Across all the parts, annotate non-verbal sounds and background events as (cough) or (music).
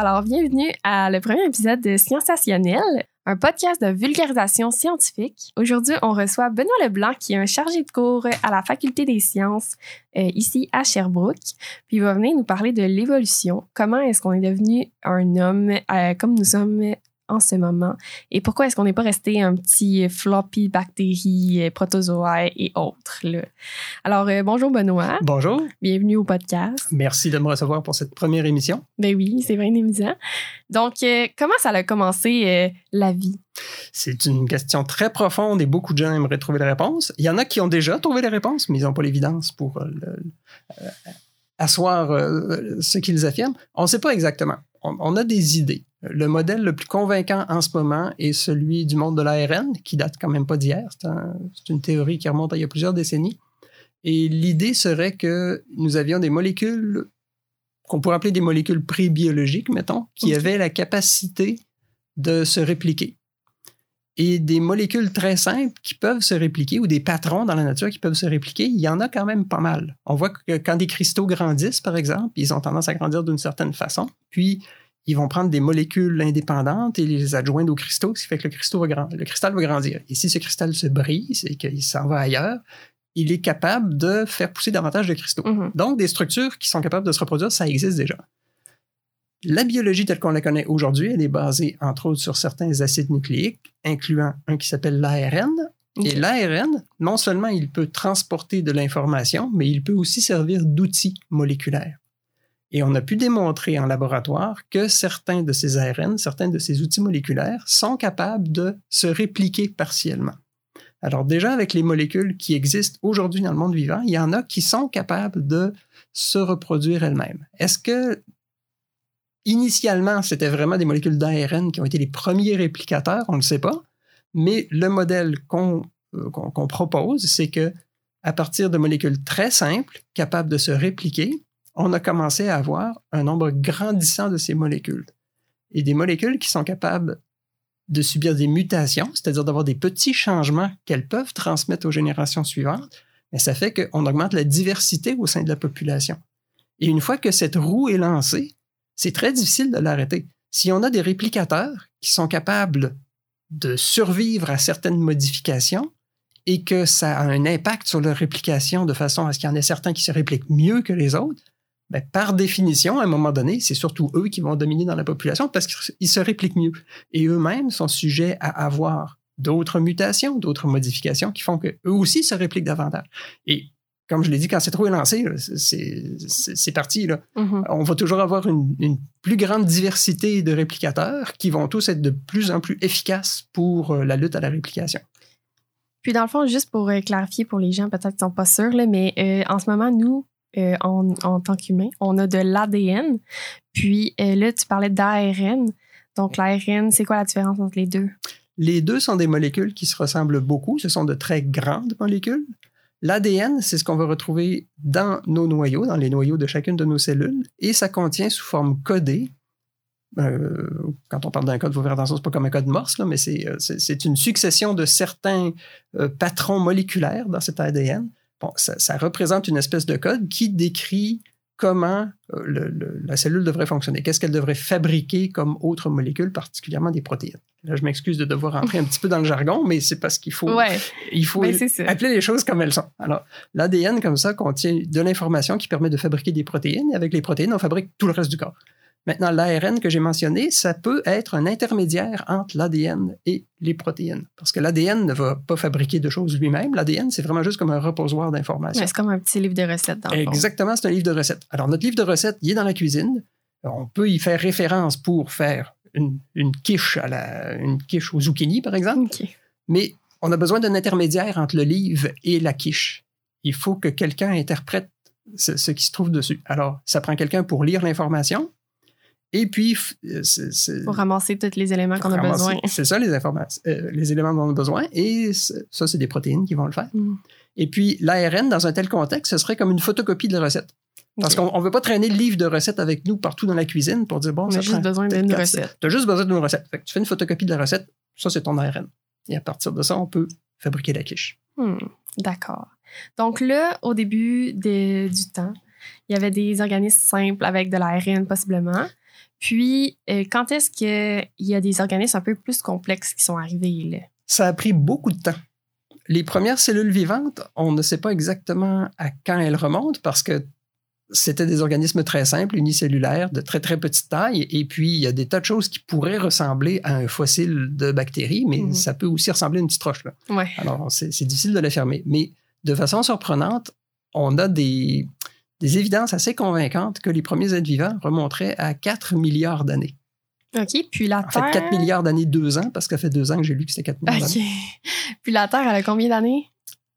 Alors bienvenue à le premier épisode de Sciensationnel, un podcast de vulgarisation scientifique. Aujourd'hui, on reçoit Benoît Leblanc, qui est un chargé de cours à la Faculté des sciences euh, ici à Sherbrooke. Puis il va venir nous parler de l'évolution. Comment est-ce qu'on est devenu un homme euh, comme nous sommes en ce moment? Et pourquoi est-ce qu'on n'est pas resté un petit floppy bactéries, euh, protozoaires et autres. Là? Alors, euh, bonjour Benoît. Bonjour. Bienvenue au podcast. Merci de me recevoir pour cette première émission. Ben oui, c'est bien amusant. Donc, euh, comment ça a commencé la vie? C'est une question très profonde et beaucoup de gens aimeraient trouver la réponse. Il y en a qui ont déjà trouvé la réponse, mais ils n'ont pas l'évidence pour asseoir ce qu'ils affirment. On ne sait pas exactement. on a des idées. Le modèle le plus convaincant en ce moment est celui du monde de l'ARN, qui date quand même pas d'hier. C'est une théorie qui remonte à il y a plusieurs décennies. Et l'idée serait que nous avions des molécules qu'on pourrait appeler des molécules prébiologiques, mettons, qui avaient la capacité de se répliquer. Et des molécules très simples qui peuvent se répliquer, ou des patrons dans la nature qui peuvent se répliquer, il y en a quand même pas mal. On voit que quand des cristaux grandissent, par exemple, ils ont tendance à grandir d'une certaine façon. Puis, ils vont prendre des molécules indépendantes et les adjoindre au cristaux, ce qui fait que le, cristaux va le cristal va grandir. Et si ce cristal se brise et qu'il s'en va ailleurs, il est capable de faire pousser davantage de cristaux. Mm-hmm. Donc, des structures qui sont capables de se reproduire, ça existe déjà. La biologie telle qu'on la connaît aujourd'hui, elle est basée entre autres sur certains acides nucléiques, incluant un qui s'appelle l'ARN. Et l'ARN, non seulement il peut transporter de l'information, mais il peut aussi servir d'outil moléculaire. Et on a pu démontrer en laboratoire que certains de ces ARN, certains de ces outils moléculaires sont capables de se répliquer partiellement. Alors déjà, avec les molécules qui existent aujourd'hui dans le monde vivant, il y en a qui sont capables de se reproduire elles-mêmes. Est-ce que initialement, c'était vraiment des molécules d'ARN qui ont été les premiers réplicateurs? On ne le sait pas. Mais le modèle qu'on euh, propose, c'est que à partir de molécules très simples, capables de se répliquer, on a commencé à avoir un nombre grandissant de ces molécules. Et des molécules qui sont capables de subir des mutations, c'est-à-dire d'avoir des petits changements qu'elles peuvent transmettre aux générations suivantes, ça fait qu'on augmente la diversité au sein de la population. Et une fois que cette roue est lancée, c'est très difficile de l'arrêter. Si on a des réplicateurs qui sont capables de survivre à certaines modifications et que ça a un impact sur leur réplication de façon à ce qu'il y en ait certains qui se répliquent mieux que les autres, ben, par définition, à un moment donné, c'est surtout eux qui vont dominer dans la population parce qu'ils se répliquent mieux. Et eux-mêmes sont sujets à avoir d'autres mutations, d'autres modifications qui font qu'eux aussi se répliquent davantage. Et comme je l'ai dit, quand c'est trop élancé, c'est parti. Là. Mm-hmm. On va toujours avoir une, une, plus grande diversité de réplicateurs qui vont tous être de plus en plus efficaces pour euh, la lutte à la réplication. Puis dans le fond, juste pour euh, clarifier pour les gens peut-être qui ne sont pas sûrs, là, mais euh, en ce moment, nous, euh, en, tant qu'humain. On a de l'ADN. Puis euh, là, tu parlais d'ARN. Donc, l'ARN, c'est quoi la différence entre les deux? Les deux sont des molécules qui se ressemblent beaucoup. Ce sont de très grandes molécules. L'ADN, c'est ce qu'on va retrouver dans nos noyaux, dans les noyaux de chacune de nos cellules, et ça contient sous forme codée. Euh, quand on parle d'un code, faut faire attention, c'est pas comme un code Morse, là, mais c'est une succession de certains patrons moléculaires dans cet ADN ça, représente une espèce de code qui décrit comment euh, la cellule devrait fonctionner, qu'est-ce qu'elle devrait fabriquer comme autre molécule, particulièrement des protéines? Là, je m'excuse de devoir entrer un petit peu dans le jargon, mais c'est parce qu'il faut, il faut ben, appeler les choses comme elles sont. Alors, l'ADN, comme ça, contient de l'information qui permet de fabriquer des protéines, et avec les protéines, on fabrique tout le reste du corps. Maintenant, l'ARN que j'ai mentionné, ça peut être un intermédiaire entre l'ADN et les protéines. Parce que l'ADN ne va pas fabriquer de choses lui-même. L'ADN, c'est vraiment juste comme un reposoir d'informations. C'est comme un petit livre de recettes. Dans Exactement, c'est un livre de recettes. Alors, notre livre de recettes, il est dans la cuisine. On peut y faire référence pour faire une, quiche, à la, une quiche au zucchini, par exemple. Mais on a besoin d'un intermédiaire entre le livre et la quiche. Il faut que quelqu'un interprète ce qui se trouve dessus. Alors, ça prend quelqu'un pour lire l'information, et puis, euh, pour ramasser tous les éléments qu'on a besoin. (laughs) C'est ça, les informations, euh, les éléments dont on a besoin. Et ça, c'est des protéines qui vont le faire. Mm. Et puis, l'ARN, dans un tel contexte, ce serait comme une photocopie de la recette. Parce qu'on ne veut pas traîner le livre de recettes avec nous partout dans la cuisine pour dire, bon, on a juste besoin d'une recette. Tu as juste besoin d'une recette. tu fais une photocopie de la recette, ça, c'est ton ARN. Et à partir de ça, on peut fabriquer la quiche. Hmm, d'accord. Donc là, au début du temps, il y avait des organismes simples avec de l'ARN possiblement. Puis, euh, quand est-ce qu'il y a des organismes un peu plus complexes qui sont arrivés? Là? Ça a pris beaucoup de temps. Les premières cellules vivantes, on ne sait pas exactement à quand elles remontent parce que c'était des organismes très simples, unicellulaires, de très très petite taille. Et puis, il y a des tas de choses qui pourraient ressembler à un fossile de bactéries, mais Mhm. ça peut aussi ressembler à une petite roche. Là. Ouais. Alors, c'est c'est difficile de l'affirmer. Mais de façon surprenante, on a des, des évidences assez convaincantes que les premiers êtres vivants remonteraient à 4 milliards d'années. OK. Puis la En fait, Terre. 4 milliards d'années, deux ans, parce que ça fait deux ans que j'ai lu que c'était 4 milliards OK. d'années. (laughs) Puis la Terre, elle a combien d'années?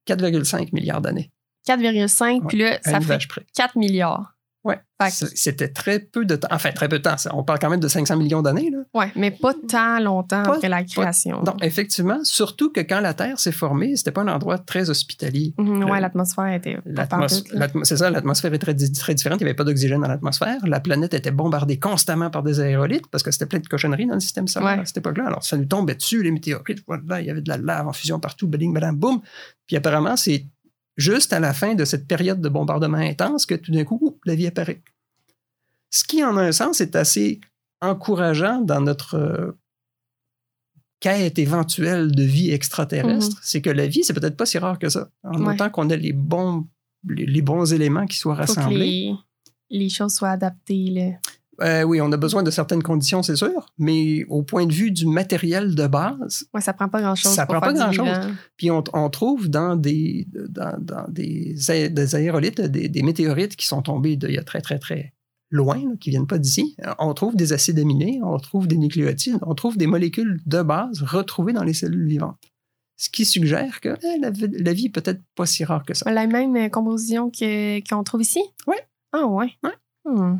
4,5 milliards d'années. 4,5. Ouais, Puis là, ça fait près. 4 milliards. C'est- C'était très peu de temps. Enfin, très peu de temps. On parle quand même de 500 millions d'années. Ouais, mais pas tant longtemps Pas- après la création. Non, effectivement, surtout que quand la Terre s'est formée, c'était pas un endroit très hospitalier. Mhm, ouais, Le- l'atmosphère était pas C'est ça, l'atmosphère est très, di- très différente. Il n'y avait pas d'oxygène dans l'atmosphère. La planète était bombardée constamment par des aérolites parce que c'était plein de cochonneries dans le système solaire Ouais. à cette époque-là. Alors, ça nous tombait dessus, les météorites. Voilà, il y avait de la lave en fusion partout, bling, bling, boum. Puis apparemment, c'est juste à la fin de cette période de bombardement intense que tout d'un coup, oup, la vie apparaît. Ce qui, en un sens, est assez encourageant dans notre euh, quête éventuelle de vie extraterrestre, c'est que la vie, c'est peut-être pas si rare que ça. En. Ouais. autant qu'on a les bons, les, les bons éléments qui soient Faut que rassemblés. les, les choses soient adaptées. Là. Euh, oui, on a besoin de certaines conditions, c'est sûr, mais au point de vue du matériel de base, Ouais, ça prend pas grand-chose. Ça prend pas grand-chose. puis on, on trouve dans des, dans, dans des, aé- des aérolites, des, des météorites qui sont tombés d'il y a très, très, très loin, là, qui viennent pas d'ici, on trouve des acides aminés, on trouve des nucléotides, on trouve des molécules de base retrouvées dans les cellules vivantes. Ce qui suggère que eh, la, vie- la vie est peut-être pas si rare que ça. La même euh, composition que- qu'on trouve ici? Ouais. Ah, ouais. Ouais. Hmm.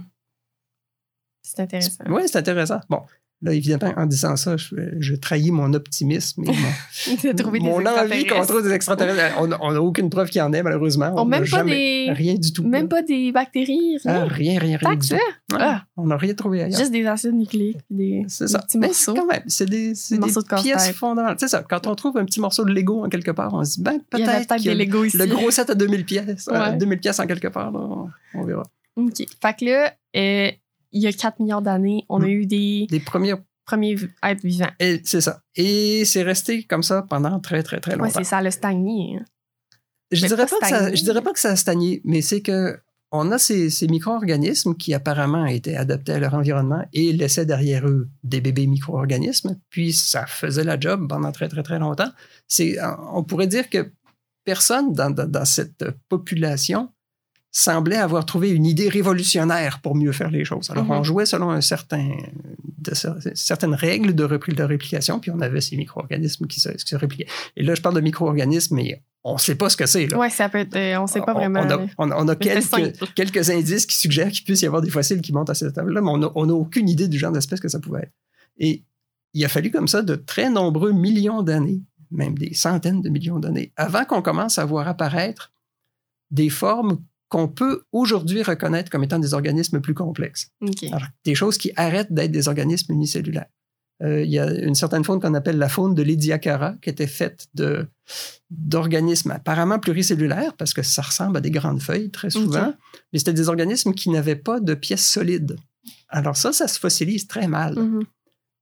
C'est intéressant. Oui, c'est intéressant. Bon, là, évidemment, en disant ça, je, je trahis mon optimisme et mon, (laughs) Mon envie trouve des extraterrestres. On n'a aucune preuve qu'il y en ait, malheureusement. On n'a même pas des. Rien du tout. Même pas des bactéries, Ah, rien. rien, rien, rien. Tant du tout. Ah. On n'a rien trouvé ailleurs. Juste des acides nucléiques. Des, C'est des ça. Mais morceaux. quand même, c'est des, Des de pièces fondamentales. C'est ça. Quand on trouve un petit morceau de Lego en quelque part, on se dit, ben, peut-être y des a Legos ici. le gros set à 2000 pièces. euh, Ouais. 2000 pièces en quelque part, là, on, on verra. OK. Fait que là, euh, il y a 4 milliards d'années, on a Hmm. eu des Les premiers, premiers êtres vivants. et c'est ça. Et c'est resté comme ça pendant très, très, très longtemps. c'est ça, le stagné. hein. Je dirais pas pas, que ça, stagné. je dirais pas que ça a stagné, mais c'est que on a ces, ces micro-organismes qui apparemment étaient adaptés à leur environnement et laissaient derrière eux des bébés micro-organismes, puis ça faisait la job pendant très, très, très longtemps. C'est, on pourrait dire que personne dans, dans- dans cette population semblait avoir trouvé une idée révolutionnaire pour mieux faire les choses. Alors, Mhm. on jouait selon un certain, de, certaines règles de, repli- de réplication, puis on avait ces micro-organismes qui se, qui se répliquaient. Et là, je parle de micro-organismes, mais on ne sait pas ce que c'est. Ouais, ça peut être. euh, on sait pas vraiment. On a, là. on a- on a Mais c'est quelques, quelques indices qui suggèrent qu'il puisse y avoir des fossiles qui montent à cette table-là, mais on n'a aucune idée du genre d'espèce que ça pouvait être. Et il a fallu comme ça de très nombreux millions d'années, même des centaines de millions d'années, avant qu'on commence à voir apparaître des formes qu'on peut aujourd'hui reconnaître comme étant des organismes plus complexes. Alors, des choses qui arrêtent d'être des organismes unicellulaires. Euh, il y a une certaine faune qu'on appelle la faune de l'Ediacara, qui était faite de, d'organismes apparemment pluricellulaires, parce que ça ressemble à des grandes feuilles très souvent, mais c'était des organismes qui n'avaient pas de pièces solides. Alors ça, ça se fossilise très mal. Mhm.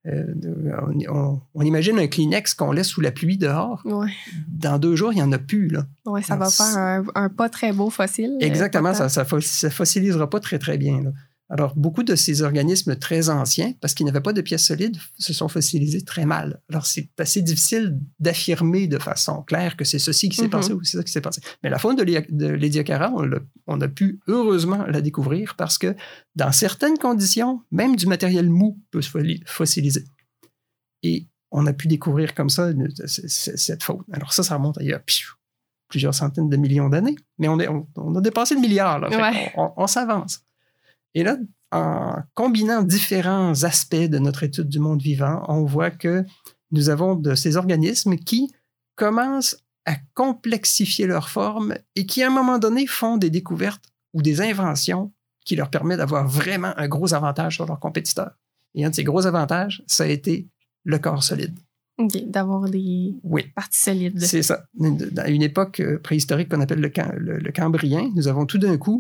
Euh, on, on- on imagine un Kleenex qu'on laisse sous la pluie dehors. Ouais. Dans deux jours, il n'y en a plus. Là. Ouais, ça Alors, va faire un, un pas très beau fossile. euh, Exactement, ça ne fossilisera pas très, très bien. là. Alors, beaucoup de ces organismes très anciens, parce qu'ils n'avaient pas de pièces solides, se sont fossilisés très mal. Alors, c'est assez difficile d'affirmer de façon claire que c'est ceci qui s'est Mhm. passé ou c'est ça qui s'est passé. Mais la faune de l'Ediacara, on, a pu heureusement la découvrir parce que dans certaines conditions, même du matériel mou peut se fossiliser. Et on a pu découvrir comme ça cette faune. Alors ça, ça remonte à il y a piou, plusieurs centaines de millions d'années, mais on, est, on, on a dépassé le milliard. Là, Ouais. on s'avance. Et là, en combinant différents aspects de notre étude du monde vivant, on voit que nous avons de ces organismes qui commencent à complexifier leur forme et qui, à un moment donné, font des découvertes ou des inventions qui leur permettent d'avoir vraiment un gros avantage sur leurs compétiteurs. Et un de ces gros avantages, ça a été le corps solide. D'avoir des Oui, parties solides. c'est ça. Dans une époque euh, préhistorique qu'on appelle le, Cam- le- le Cambrien, nous avons tout d'un coup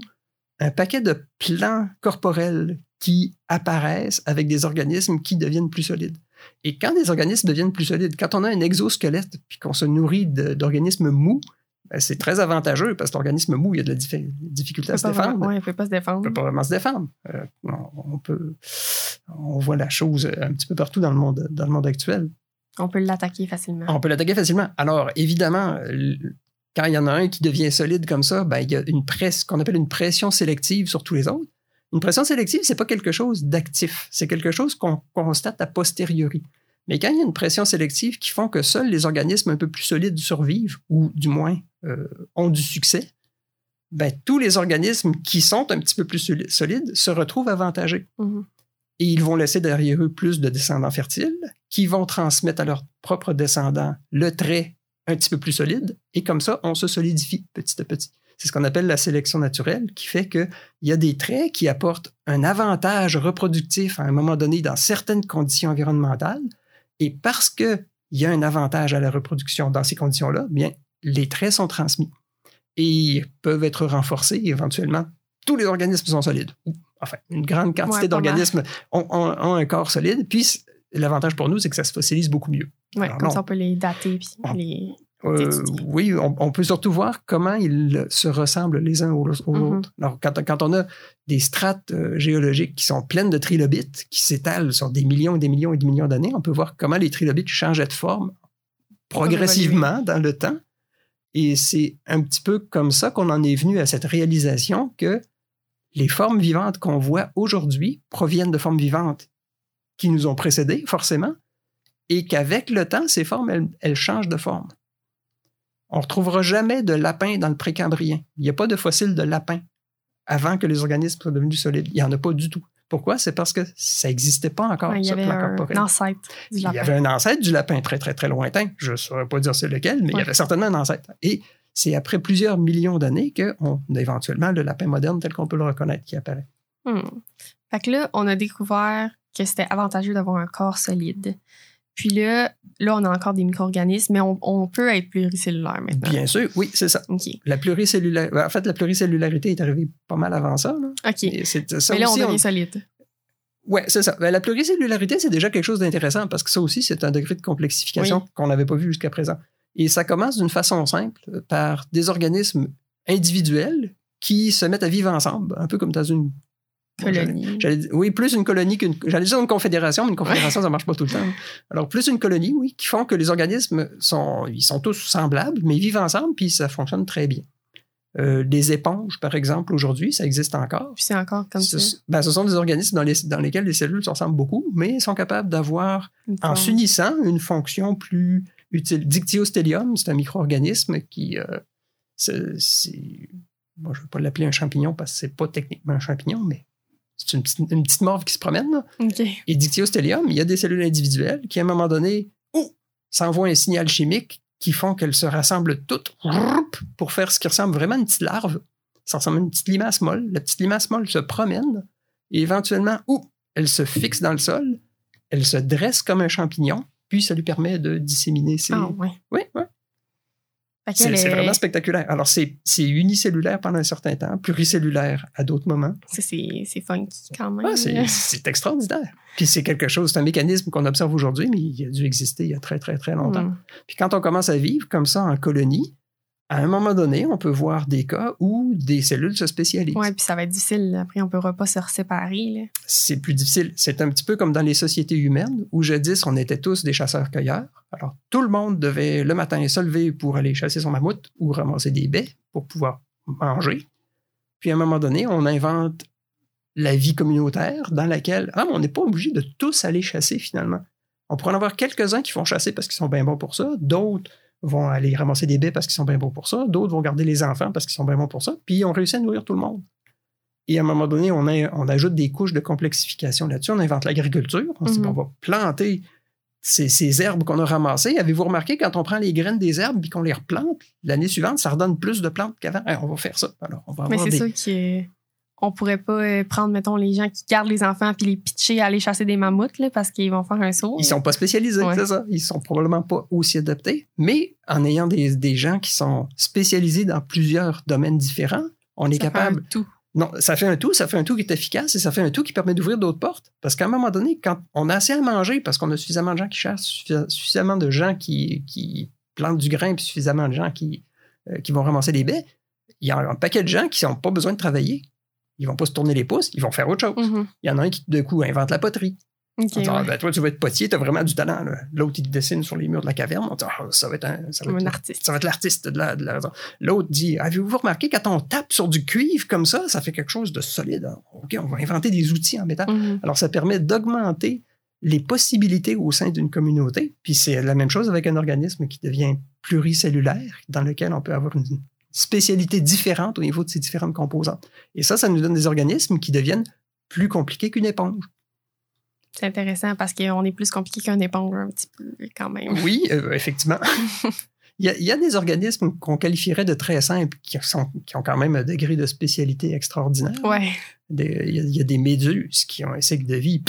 un paquet de plans corporels qui apparaissent avec des organismes qui deviennent plus solides. Et quand des organismes deviennent plus solides, quand on a un exosquelette puis qu'on se nourrit d'organismes mous, ben, c'est très avantageux parce que l'organisme mou, il y a de la difficulté à se défendre. Oui, il ne peut pas se défendre. Il ne peut pas vraiment se défendre. Euh, on, peut, on voit la chose un petit peu partout dans le monde, dans le monde actuel. On peut l'attaquer facilement. On peut l'attaquer facilement. Alors, évidemment, quand il y en a un qui devient solide comme ça, ben, il y a une presse qu'on appelle une pression sélective sur tous les autres. Une pression sélective, c'est pas quelque chose d'actif, c'est quelque chose qu'on constate a posteriori. Mais quand il y a une pression sélective qui font que seuls les organismes un peu plus solides survivent, ou du moins euh, ont du succès, ben, tous les organismes qui sont un petit peu plus solides se retrouvent avantagés. Mm-hmm. Et ils vont laisser derrière eux plus de descendants fertiles qui vont transmettre à leurs propres descendants le trait un petit peu plus solide. Et comme ça, on se solidifie petit à petit. C'est ce qu'on appelle la sélection naturelle, qui fait qu'il y a des traits qui apportent un avantage reproductif à un moment donné dans certaines conditions environnementales. Et parce qu'il y a un avantage à la reproduction dans ces conditions-là, bien, les traits sont transmis et peuvent être renforcés éventuellement. Tous les organismes sont solides. Enfin, une grande quantité d'organismes ont, un corps solide. Puis, l'avantage pour nous, c'est que ça se fossilise beaucoup mieux. Oui, comme ça, on peut les dater puis les euh, oui, on, peut surtout voir comment ils se ressemblent les uns aux, mm-hmm. autres. Alors, quand, on a des strates euh, géologiques qui sont pleines de trilobites, qui s'étalent sur des millions et des millions et des millions d'années, on peut voir comment les trilobites changeaient de forme progressivement dans le temps. Et c'est un petit peu comme ça qu'on en est venu à cette réalisation que les formes vivantes qu'on voit aujourd'hui proviennent de formes vivantes qui nous ont précédés, forcément, et qu'avec le temps, ces formes, elles changent de forme. On ne retrouvera jamais de lapin dans le précambrien. Il n'y a pas de fossiles de lapin avant que les organismes soient devenus solides. Il n'y en a pas du tout. Pourquoi? C'est parce que ça n'existait pas encore. il y avait un, ancêtre du lapin. Il y avait un ancêtre du lapin très, très, très lointain. Je ne saurais pas dire c'est lequel, mais il y avait certainement un ancêtre. Et c'est après plusieurs millions d'années qu'on a éventuellement le lapin moderne tel qu'on peut le reconnaître qui apparaît. Hmm. Fait que là, on a découvert que c'était avantageux d'avoir un corps solide. Puis là, là, on a encore des micro-organismes, mais on, peut être pluricellulaire maintenant. Bien sûr, oui, c'est ça. La pluricellulaire, ben, en fait, la pluricellularité est arrivée pas mal avant ça. OK. mais là, on devient solide. Oui, c'est ça. Ben, la pluricellularité, c'est déjà quelque chose d'intéressant parce que ça aussi, c'est un degré de complexification qu'on n'avait pas vu jusqu'à présent. Et ça commence d'une façon simple par des organismes individuels qui se mettent à vivre ensemble, un peu comme dans une Colonie. oui, plus une colonie qu'une. J'allais dire une confédération, mais une confédération, ça ça marche pas tout le temps. Alors, plus une colonie, oui, qui font que les organismes sont, ils sont tous semblables, mais vivent ensemble, puis ça fonctionne très bien. Euh, les éponges, par exemple, aujourd'hui, ça existe encore. Puis c'est encore comme ce, ça. Ben, ce sont des organismes dans, les, dans lesquels les cellules se ressemblent beaucoup, mais sont capables d'avoir, en s'unissant, une fonction plus utile. Dictyostelium, c'est un micro-organisme qui. Euh, moi, je ne vais pas l'appeler un champignon parce que c'est pas techniquement un champignon, mais c'est une petite, morve qui se promène. Et dictyostelium, il y a des cellules individuelles qui, à un moment donné, oh, s'envoient un signal chimique qui font qu'elles se rassemblent toutes pour faire ce qui ressemble vraiment à une petite larve. Ça ressemble à une petite limace molle. La petite limace molle se promène et éventuellement, oh, elle se fixe dans le sol, elle se dresse comme un champignon, puis ça lui permet de disséminer ses. Ah, oui. Oui, C'est vraiment spectaculaire. Alors, c'est unicellulaire pendant un certain temps, pluricellulaire à d'autres moments. C'est funky quand même. c'est extraordinaire. Puis c'est quelque chose, c'est un mécanisme qu'on observe aujourd'hui, mais il a dû exister il y a très, très, très longtemps. Hmm. Puis quand on commence à vivre comme ça en colonie, à un moment donné, on peut voir des cas où des cellules se spécialisent. Oui, puis ça va être difficile. Après, on ne pourra pas se séparer. C'est plus difficile. C'est un petit peu comme dans les sociétés humaines où jadis, on était tous des chasseurs-cueilleurs. Alors, tout le monde devait le matin se lever pour aller chasser son mammouth ou ramasser des baies pour pouvoir manger. Puis à un moment donné, on invente la vie communautaire dans laquelle ah, on n'est pas obligé de tous aller chasser finalement. On pourrait en avoir quelques-uns qui font chasser parce qu'ils sont bien bons pour ça, d'autres vont aller ramasser des baies parce qu'ils sont bien bons pour ça, d'autres vont garder les enfants parce qu'ils sont bien bons pour ça, puis on réussit à nourrir tout le monde. Et à un moment donné, on, on ajoute des couches de complexification là-dessus, on invente l'agriculture, on dit, mhm. on va planter ces, herbes qu'on a ramassées. Avez-vous remarqué, quand on prend les graines des herbes et qu'on les replante, l'année suivante, ça redonne plus de plantes qu'avant? on va faire ça. Alors, on va Mais c'est ça qui est on pourrait pas euh, prendre, mettons, les gens qui gardent les enfants puis les pitcher à aller chasser des mammouths là, parce qu'ils vont faire un saut. Ils sont pas spécialisés, c'est ça. Ils sont probablement pas aussi adaptés. Mais en ayant des, gens qui sont spécialisés dans plusieurs domaines différents, on est capable. tout. Non, ça fait un tout, ça fait un tout qui est efficace et ça fait un tout qui permet d'ouvrir d'autres portes. Parce qu'à un moment donné, quand on a assez à manger, parce qu'on a suffisamment de gens qui chassent, suffisamment de gens qui, qui plantent du grain, puis suffisamment de gens qui, euh, qui vont ramasser des baies, il y a un paquet de gens qui n'ont pas besoin de travailler. Ils vont pas se tourner les pouces, ils vont faire autre chose. Mhm. Il y en a un qui, de coup, invente la poterie. Ok, On dit, Ah, ouais. ben, toi, tu vas être potier, tu as vraiment du talent. L'autre, il dessine sur les murs de la caverne. On dit, Ah, ça va être un, ça va être- un artiste. ça va être l'artiste de la, de la- L'autre dit Avez-vous remarqué quand on tape sur du cuivre comme ça, ça fait quelque chose de solide? OK, on va inventer des outils en métal. Mhm. Alors, ça permet d'augmenter les possibilités au sein d'une communauté. Puis c'est la même chose avec un organisme qui devient pluricellulaire, dans lequel on peut avoir une spécialité différente au niveau de ses différentes composantes. Et ça, ça nous donne des organismes qui deviennent plus compliqués qu'une éponge. C'est intéressant parce qu'on est plus compliqué qu'un éponge un petit peu quand même. Oui, euh, effectivement. (laughs) il, y a, il y a des organismes qu'on qualifierait de très simples qui, sont, qui ont quand même un degré de spécialité extraordinaire. Ouais, Des- il, y a, il y a des méduses qui ont un cycle de vie.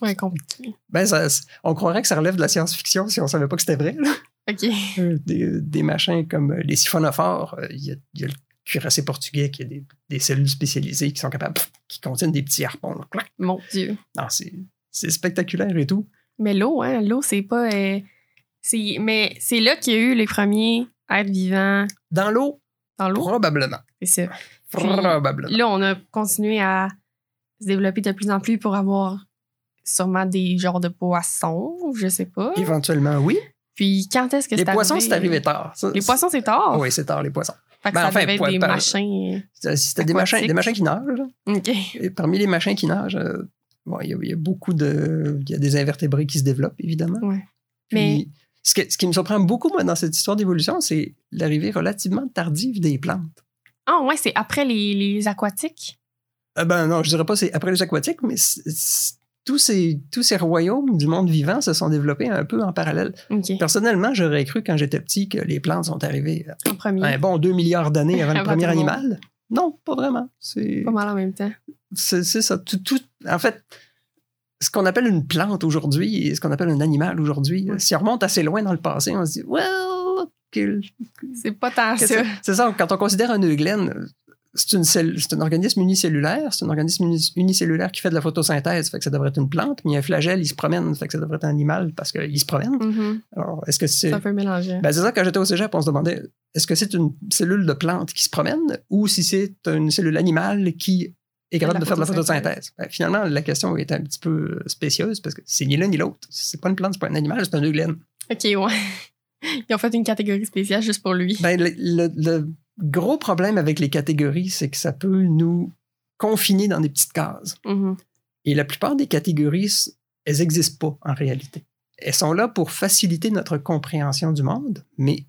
Ouais, compliqué. Ben, ça- on croirait que ça relève de la science-fiction si on savait pas que c'était vrai. là. Ok. (laughs) Euh, Des, des machins comme euh, les siphonophores. euh, Il y a, il y a le cuirassé portugais qui a des, des cellules spécialisées qui sont capables, qui contiennent des petits harpons. là. Mon Dieu. Non, c'est c'est spectaculaire et tout. Mais l'eau, hein, l'eau, c'est pas. euh, c'est, mais c'est là qu'il y a eu les premiers êtres vivants Dans l'eau, dans l'eau? probablement. C'est ça. Puis, Probablement. Là, on a continué à se développer de plus en plus pour avoir sûrement des genres de poissons, ou je sais pas. Éventuellement, oui. Puis quand est-ce que Les c'est poissons, arrivé? c'est arrivé tard. Ça, Les poissons, c'est tard? Oui, c'est tard, les poissons. Fait que Ben, ça enfin, devait être des par- machins. C'était c'était des machins, des machins qui nagent. Et parmi les machins qui nagent, euh, bon, il y, a- il y a beaucoup de. Il y a des invertébrés qui se développent, évidemment. Ouais. Puis, Mais- ce, que- ce qui me surprend beaucoup, moi, dans cette histoire d'évolution, c'est l'arrivée relativement tardive des plantes. Ah, ouais, c'est après les, les aquatiques? Euh, ben non, je dirais pas c'est après les aquatiques, mais c'est- c'est- tous ces, tous ces royaumes du monde vivant se sont développés un peu en parallèle. Personnellement, j'aurais cru quand j'étais petit que les plantes sont arrivées En premier. un bon 2 milliards d'années avant (laughs) le Avant premier le animal. Non, pas vraiment. C'est Pas mal en même temps. c'est ça. Tout, tout- en fait, ce qu'on appelle une plante aujourd'hui et ce qu'on appelle un animal aujourd'hui, Ouais. si on remonte assez loin dans le passé, on se dit, well, C'est pas tant ça. c'est ça. Quand on considère un eugène, c'est une cell- c'est un organisme unicellulaire. C'est un organisme uni- unicellulaire qui fait de la photosynthèse, fait que ça devrait être une plante. Mais il y a un flagelle, il se promène, fait que ça devrait être un animal parce qu'il se promène. Mhm. Alors, est-ce que c'est C'est un peu mélangé. ben, c'est ça, quand j'étais au cégep, on se demandait est-ce que c'est une cellule de plante qui se promène ou si c'est une cellule animale qui est capable de faire de la photosynthèse? Ben, finalement, la question est un petit peu spécieuse parce que c'est ni l'un ni l'autre. C'est pas une plante, c'est pas un animal, c'est un eugène. OK, ouais. (laughs) Ils ont fait une catégorie spéciale juste pour lui. Ben, le, le- le gros problème avec les catégories, c'est que ça peut nous confiner dans des petites cases. Mhm. Et la plupart des catégories, elles n'existent pas en réalité. Elles sont là pour faciliter notre compréhension du monde, mais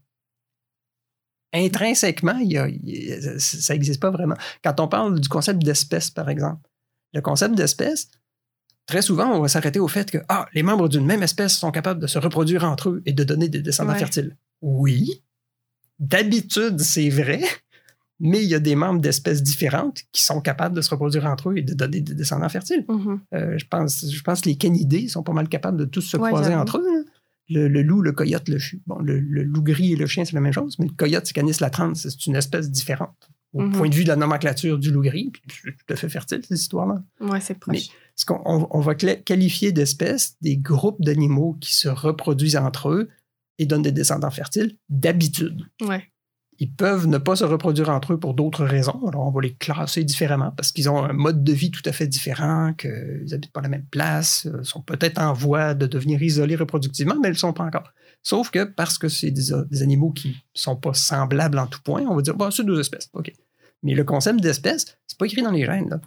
intrinsèquement, il y a- il y a- ça n'existe pas vraiment. Quand on parle du concept d'espèce, par exemple, le concept d'espèce, très souvent, on va s'arrêter au fait que ah, les membres d'une même espèce sont capables de se reproduire entre eux et de donner des descendants Ouais. fertiles. Oui, d'habitude, c'est vrai, mais il y a des membres d'espèces différentes qui sont capables de se reproduire entre eux et de donner des descendants fertiles. Mhm. Euh, je, pense, je pense que les canidés sont pas mal capables de tous se Ouais, croiser entre eux. là. Le, le loup, le coyote, le chu. Bon, le, le loup gris et le chien, c'est la même chose, mais le coyote, c'est Canis latrans, c'est une espèce différente. Au Mhm. point de vue de la nomenclature du loup gris, c'est tout à fait fertile, cette histoire-là. Ouais, c'est proche. Ce qu'on- on, on va qualifier d'espèces des groupes d'animaux qui se reproduisent entre eux et donnent des descendants fertiles d'habitude. Ouais. Ils peuvent ne pas se reproduire entre eux pour d'autres raisons. Alors, on va les classer différemment parce qu'ils ont un mode de vie tout à fait différent, qu'ils n'habitent pas la même place, euh, sont peut-être en voie de devenir isolés reproductivement, mais ils ne le sont pas encore. Sauf que parce que c'est des, des animaux qui ne sont pas semblables en tout point, on va dire, bah, c'est deux espèces. OK. Mais le concept d'espèce, c'est pas écrit dans les gènes. Là.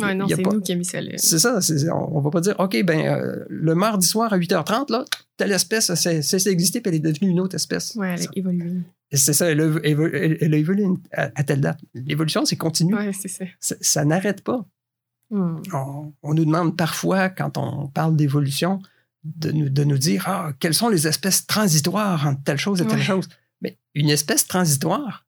Ouais, non, c'est pas- nous qui avons mis ça. C'est ça. on, va pas dire, OK, ben, euh, le mardi soir à 8h30, là, telle espèce, c'est existé, puis elle est devenue une autre espèce. Ouais, elle a évolué. C'est ça, elle a, elle- évolué à, à telle date. L'évolution, c'est continu. Ouais, c'est ça. Ça, n'arrête pas. Hmm. On, on nous demande parfois, quand on parle d'évolution, de nous, de nous dire ah, quelles sont les espèces transitoires entre telle chose et telle Ouais. chose? Mais une espèce transitoire,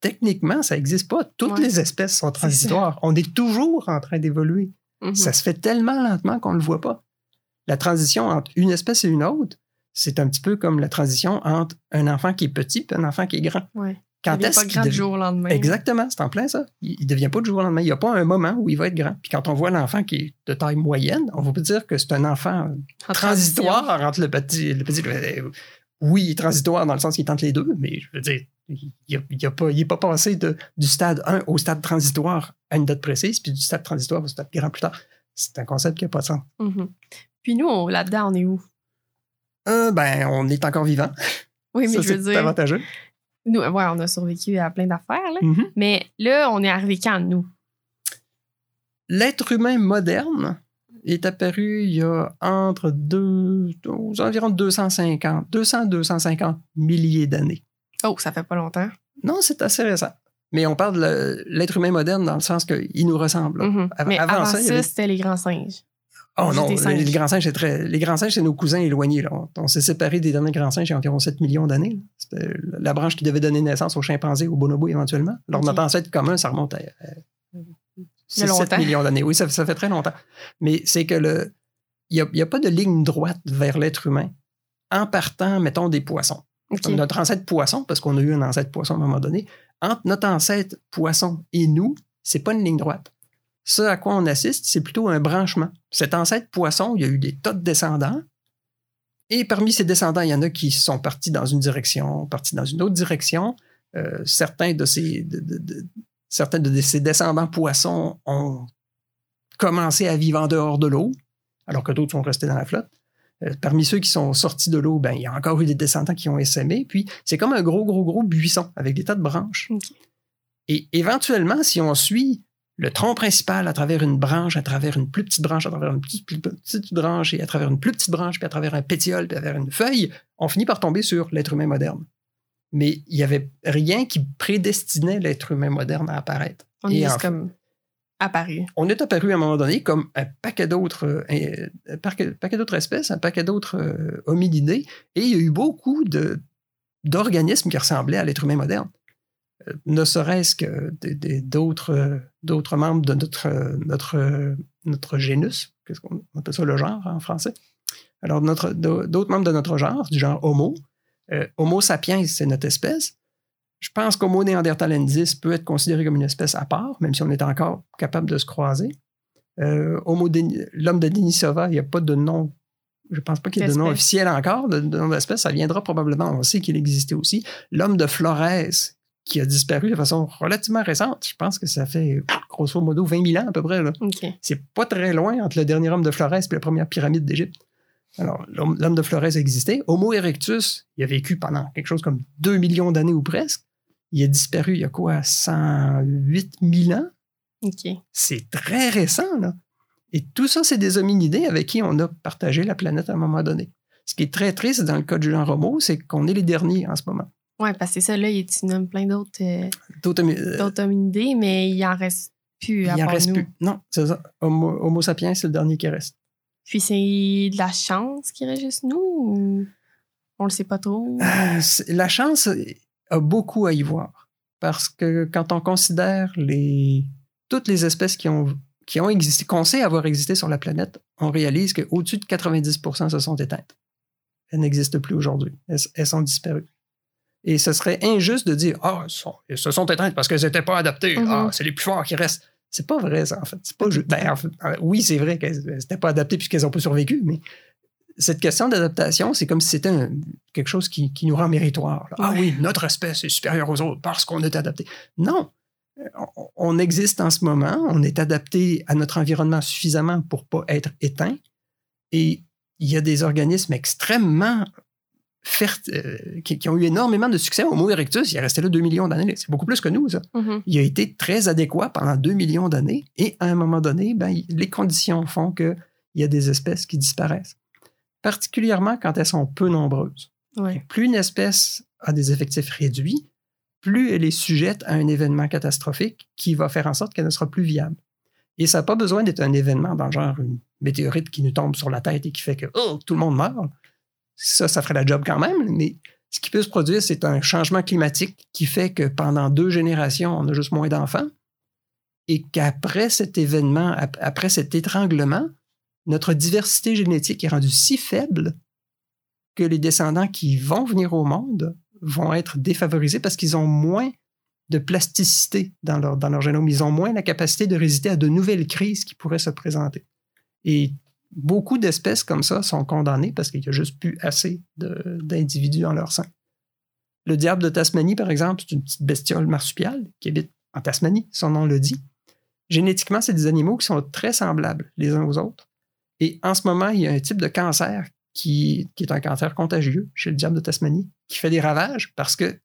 techniquement, ça n'existe pas. Toutes Ouais. les espèces sont transitoires. On est toujours en train d'évoluer. Mhm. Ça se fait tellement lentement qu'on ne le voit pas. La transition entre une espèce et une autre, c'est un petit peu comme la transition entre un enfant qui est petit et un enfant qui est grand. Ouais. Quand il est-ce pas grand du jour au lendemain. Exactement, c'est en plein ça. Il ne devient pas du jour au lendemain. Il n'y a pas un moment où il va être grand. Puis quand on voit l'enfant qui est de taille moyenne, on va pas dire que c'est un enfant transitoire entre le petit, le petit. Oui, il est transitoire dans le sens qu'il tente les deux, mais je veux dire, il n'est pas, passé du stade 1 au stade transitoire à une date précise, puis du stade transitoire au stade grand plus tard. C'est un concept qui n'a pas de sens. Mm-hmm. Puis nous, là-dedans, on est où? Euh, ben, on est encore vivant. Oui, mais je veux dire. avantageux. Nous, ouais, on a survécu à plein d'affaires, mm-hmm. mais là, on est arrivé quand, nous? L'être humain moderne est apparu il y a entre deux, environ 250, 200-250 milliers d'années. Oh, ça fait pas longtemps. Non, c'est assez récent. Mais on parle de l'être humain moderne dans le sens qu'il nous ressemble. Mm-hmm. Mais avant, ça, c'était les grands singes. Oh non, les, grands singes, c'est très. Les grands singes, c'est nos cousins éloignés. On, s'est séparés des derniers grands singes il y a environ 7 millions d'années. C'était la branche qui devait donner naissance aux chimpanzés, aux bonobos éventuellement. Alors, notre ancêtre commun, ça remonte à, 7 millions d'années. Oui, ça, fait très longtemps. Mais c'est que le. Il n'y a, pas de ligne droite vers l'être humain en partant, mettons, des poissons. Notre ancêtre poisson, parce qu'on a eu un ancêtre poisson à un moment donné, entre notre ancêtre poisson et nous, c'est pas une ligne droite. Ce à quoi on assiste, c'est plutôt un branchement. Cet ancêtre poisson, il y a eu des tas de descendants. Et parmi ces descendants, il y en a qui sont partis dans une direction, partis dans une autre direction. Euh, certains de ces, certains de ces descendants poissons ont commencé à vivre en dehors de l'eau, alors que d'autres sont restés dans la flotte. Euh, parmi ceux qui sont sortis de l'eau, ben, il y a encore eu des descendants qui ont essaimé. Puis c'est comme un gros, gros, gros buisson avec des tas de branches. Et éventuellement, si on suit le tronc principal à travers une branche, à travers une plus petite branche, à travers une petite, petite branche, et à travers une plus petite branche, puis à travers un pétiole, puis à travers une feuille, on finit par tomber sur l'être humain moderne. Mais il n'y avait rien qui prédestinait l'être humain moderne à apparaître. On est juste comme On est apparu à un moment donné comme un paquet d'autres euh, espèces, un paquet d'autres euh, hominidés, et il y a eu beaucoup d'organismes qui ressemblaient à l'être humain moderne. Euh, ne serait-ce que d'autres, membres de notre, qu'est-ce qu'on appelle ça le genre en français. Alors, d'autres membres de notre genre, du genre Homo. Homo sapiens, c'est notre espèce. Je pense qu'Homo néandertalensis peut être considéré comme une espèce à part, même si on est encore capable de se croiser. Euh, l'homme de Denisova, il n'y a pas de nom je ne pense pas qu'il y ait de nom officiel encore de, de nom d'espèce. Ça viendra probablement. On sait qu'il existait aussi. L'homme de Flores, qui a disparu de façon relativement récente. Je pense que ça fait grosso modo 20 000 ans à peu près. C'est pas très loin entre le dernier homme de Flores et la première pyramide d'Égypte. Alors, l'homme de Flores existait. Homo erectus, il a vécu pendant quelque chose comme 2 millions d'années ou presque. Il a disparu il y a quoi, 108 000 ans? C'est très récent, là. Et tout ça, c'est des hominidés avec qui on a partagé la planète à un moment donné. Ce qui est très triste dans le cas du genre Homo, c'est qu'on est les derniers en ce moment. Oui, parce que ça, là, il nomme plein d'autres euh, euh, d'autres hominidés, mais il en reste plus. À il en reste plus. Non, c'est ça. Homo, sapiens, c'est le dernier qui reste. Puis c'est de la chance qui reste juste nous ou on le sait pas trop? Euh, la chance a beaucoup à y voir. Parce que quand on considère les, toutes les espèces qui ont, qui ont existé, qu'on sait avoir existé sur la planète, on réalise qu'au-dessus de 90% se sont éteintes. Elles n'existent plus aujourd'hui. elles sont disparues. Et ce serait injuste de dire Ah, oh, elles se sont éteintes parce qu'elles n'étaient pas adaptées. Mm-hmm. Ah, c'est les plus forts qui restent. C'est pas vrai, ça, en fait. C'est pas ben, euh, oui, c'est vrai qu'elles n'étaient pas adaptées puisqu'elles n'ont pas survécu, mais cette question d'adaptation, c'est comme si c'était quelque chose qui, nous rend méritoire. Ah oui, notre espèce est supérieure aux autres parce qu'on est adapté. Non. On, existe en ce moment, on est adapté à notre environnement suffisamment pour pas être éteint. Et il y a des organismes extrêmement euh, qui, ont eu énormément de succès. Homo erectus, il est resté là 2 millions d'années. C'est beaucoup plus que nous, ça. Mm-hmm. Il a été très adéquat pendant 2 millions d'années et à un moment donné, ben, les conditions font qu'il y a des espèces qui disparaissent. Particulièrement quand elles sont peu nombreuses. Plus une espèce a des effectifs réduits, plus elle est sujette à un événement catastrophique qui va faire en sorte qu'elle ne sera plus viable. Et ça n'a pas besoin d'être un événement dans le genre une météorite qui nous tombe sur la tête et qui fait que oh, tout le monde meurt ça, ça ferait la job quand même, mais ce qui peut se produire, c'est un changement climatique qui fait que pendant deux générations, on a juste moins d'enfants et qu'après cet événement, après cet étranglement, notre diversité génétique est rendue si faible que les descendants qui vont venir au monde vont être défavorisés parce qu'ils ont moins de plasticité dans leur, dans leur génome. Ils ont moins la capacité de résister à de nouvelles crises qui pourraient se présenter. Et beaucoup d'espèces comme ça sont condamnées parce qu'il n'y a juste plus assez d'individus dans leur sein. Le diable de Tasmanie, par exemple, c'est une petite bestiole marsupiale qui habite en Tasmanie, son nom le dit. Génétiquement, c'est des animaux qui sont très semblables les uns aux autres. Et en ce moment, il y a un type de cancer qui, est un cancer contagieux chez le diable de Tasmanie, qui fait des ravages parce que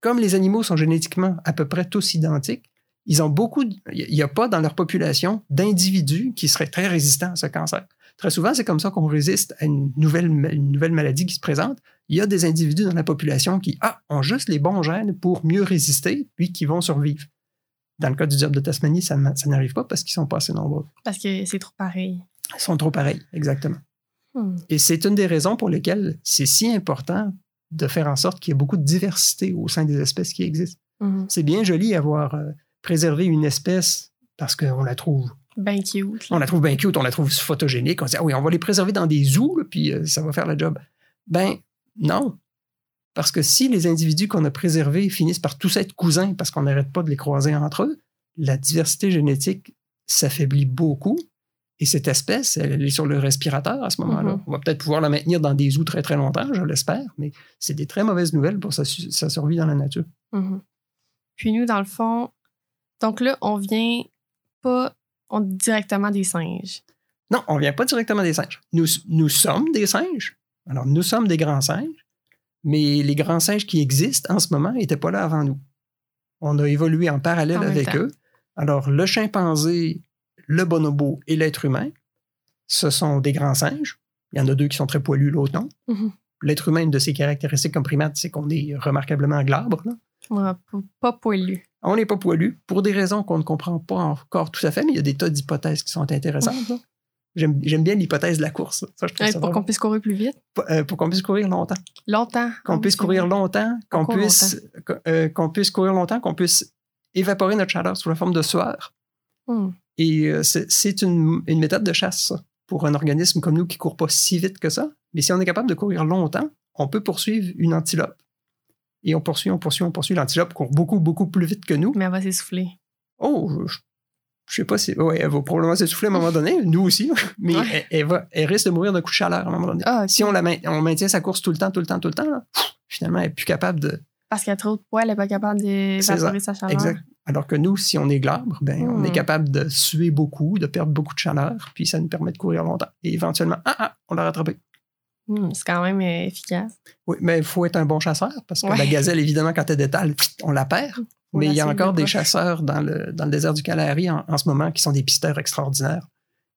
comme les animaux sont génétiquement à peu près tous identiques, ils ont beaucoup. Il n'y a pas dans leur population d'individus qui seraient très résistants à ce cancer. Très souvent, c'est comme ça qu'on résiste à une nouvelle, une nouvelle maladie qui se présente. Il y a des individus dans la population qui ah, ont juste les bons gènes pour mieux résister, puis qui vont survivre. Dans le cas du diable de Tasmanie, ça, ça n'arrive pas parce qu'ils sont pas assez nombreux. Parce que c'est trop pareil. Sont trop pareils, exactement. Hmm. Et c'est une des raisons pour lesquelles c'est si important de faire en sorte qu'il y ait beaucoup de diversité au sein des espèces qui existent. Mhm. C'est bien joli avoir euh, préservé une espèce parce qu'on la trouve. Ben cute. On la trouve bien cute, on la trouve photogénique. On se dit, ah oui, on va les préserver dans des zoos, là, puis euh, ça va faire le job. Ben non. Parce que si les individus qu'on a préservés finissent par tous être cousins parce qu'on n'arrête pas de les croiser entre eux, la diversité génétique s'affaiblit beaucoup. Et cette espèce, elle est sur le respirateur à ce moment-là. Mhm. On va peut-être pouvoir la maintenir dans des zoos très très longtemps, je l'espère, mais c'est des très mauvaises nouvelles pour sa, su- sa survie dans la nature. Mhm. Puis nous, dans le fond, donc là, on vient pas on, directement des singes. Non, on ne vient pas directement des singes. Nous, nous sommes des singes. Alors, nous sommes des grands singes, mais les grands singes qui existent en ce moment n'étaient pas là avant nous. On a évolué en parallèle En avec eux. Alors, le chimpanzé, le bonobo et l'être humain, ce sont des grands singes. Il y en a deux qui sont très poilus, l'autre non. Mhm. L'être humain, une de ses caractéristiques comme primate, c'est qu'on est remarquablement glabre. là. Ouais, pas poilu. On n'est pas poilu pour des raisons qu'on ne comprend pas encore tout à fait, mais il y a des tas d'hypothèses qui sont intéressantes. (laughs) J'aime j'aime bien l'hypothèse de la course. Ça, je Ouais, ça pour qu'on puisse courir plus vite. euh, pour qu'on puisse courir longtemps. Longtemps. Qu'on puisse courir longtemps, qu'on puisse, euh, puisse courir longtemps, qu'on puisse évaporer notre chaleur sous la forme de sueur. Hmm. Et euh, c'est une, une méthode de chasse, pour un organisme comme nous qui ne court pas si vite que ça. Mais si on est capable de courir longtemps, on peut poursuivre une antilope. Et on poursuit, on poursuit, on poursuit. L'antilope court beaucoup, beaucoup plus vite que nous. Mais elle va s'essouffler. Oh, je, je sais pas si. Ouais, elle va probablement s'essouffler à un moment donné, nous aussi, (laughs) mais Ouais. elle, elle va, elle risque de mourir d'un coup de chaleur à un moment donné. Ah. Si on, la on maintient sa course tout le temps, tout le temps, tout le temps, là, finalement, elle n'est plus capable de. Parce qu'elle a trop de poids, elle n'est pas capable d'évaporer sa chaleur. Exact. Alors que nous, si on est glabre, ben, on Hmm. est capable de suer beaucoup, de perdre beaucoup de chaleur, puis ça nous permet de courir longtemps. Et éventuellement, ah, ah, on l'a rattrapé. Hmm, c'est quand même euh, efficace. Oui, mais il faut être un bon chasseur, parce que Ouais. la gazelle, évidemment, quand elle détale, on la perd. Mais il y a encore de des chasseurs dans le, dans le désert du Kalahari en, en ce moment qui sont des pisteurs extraordinaires,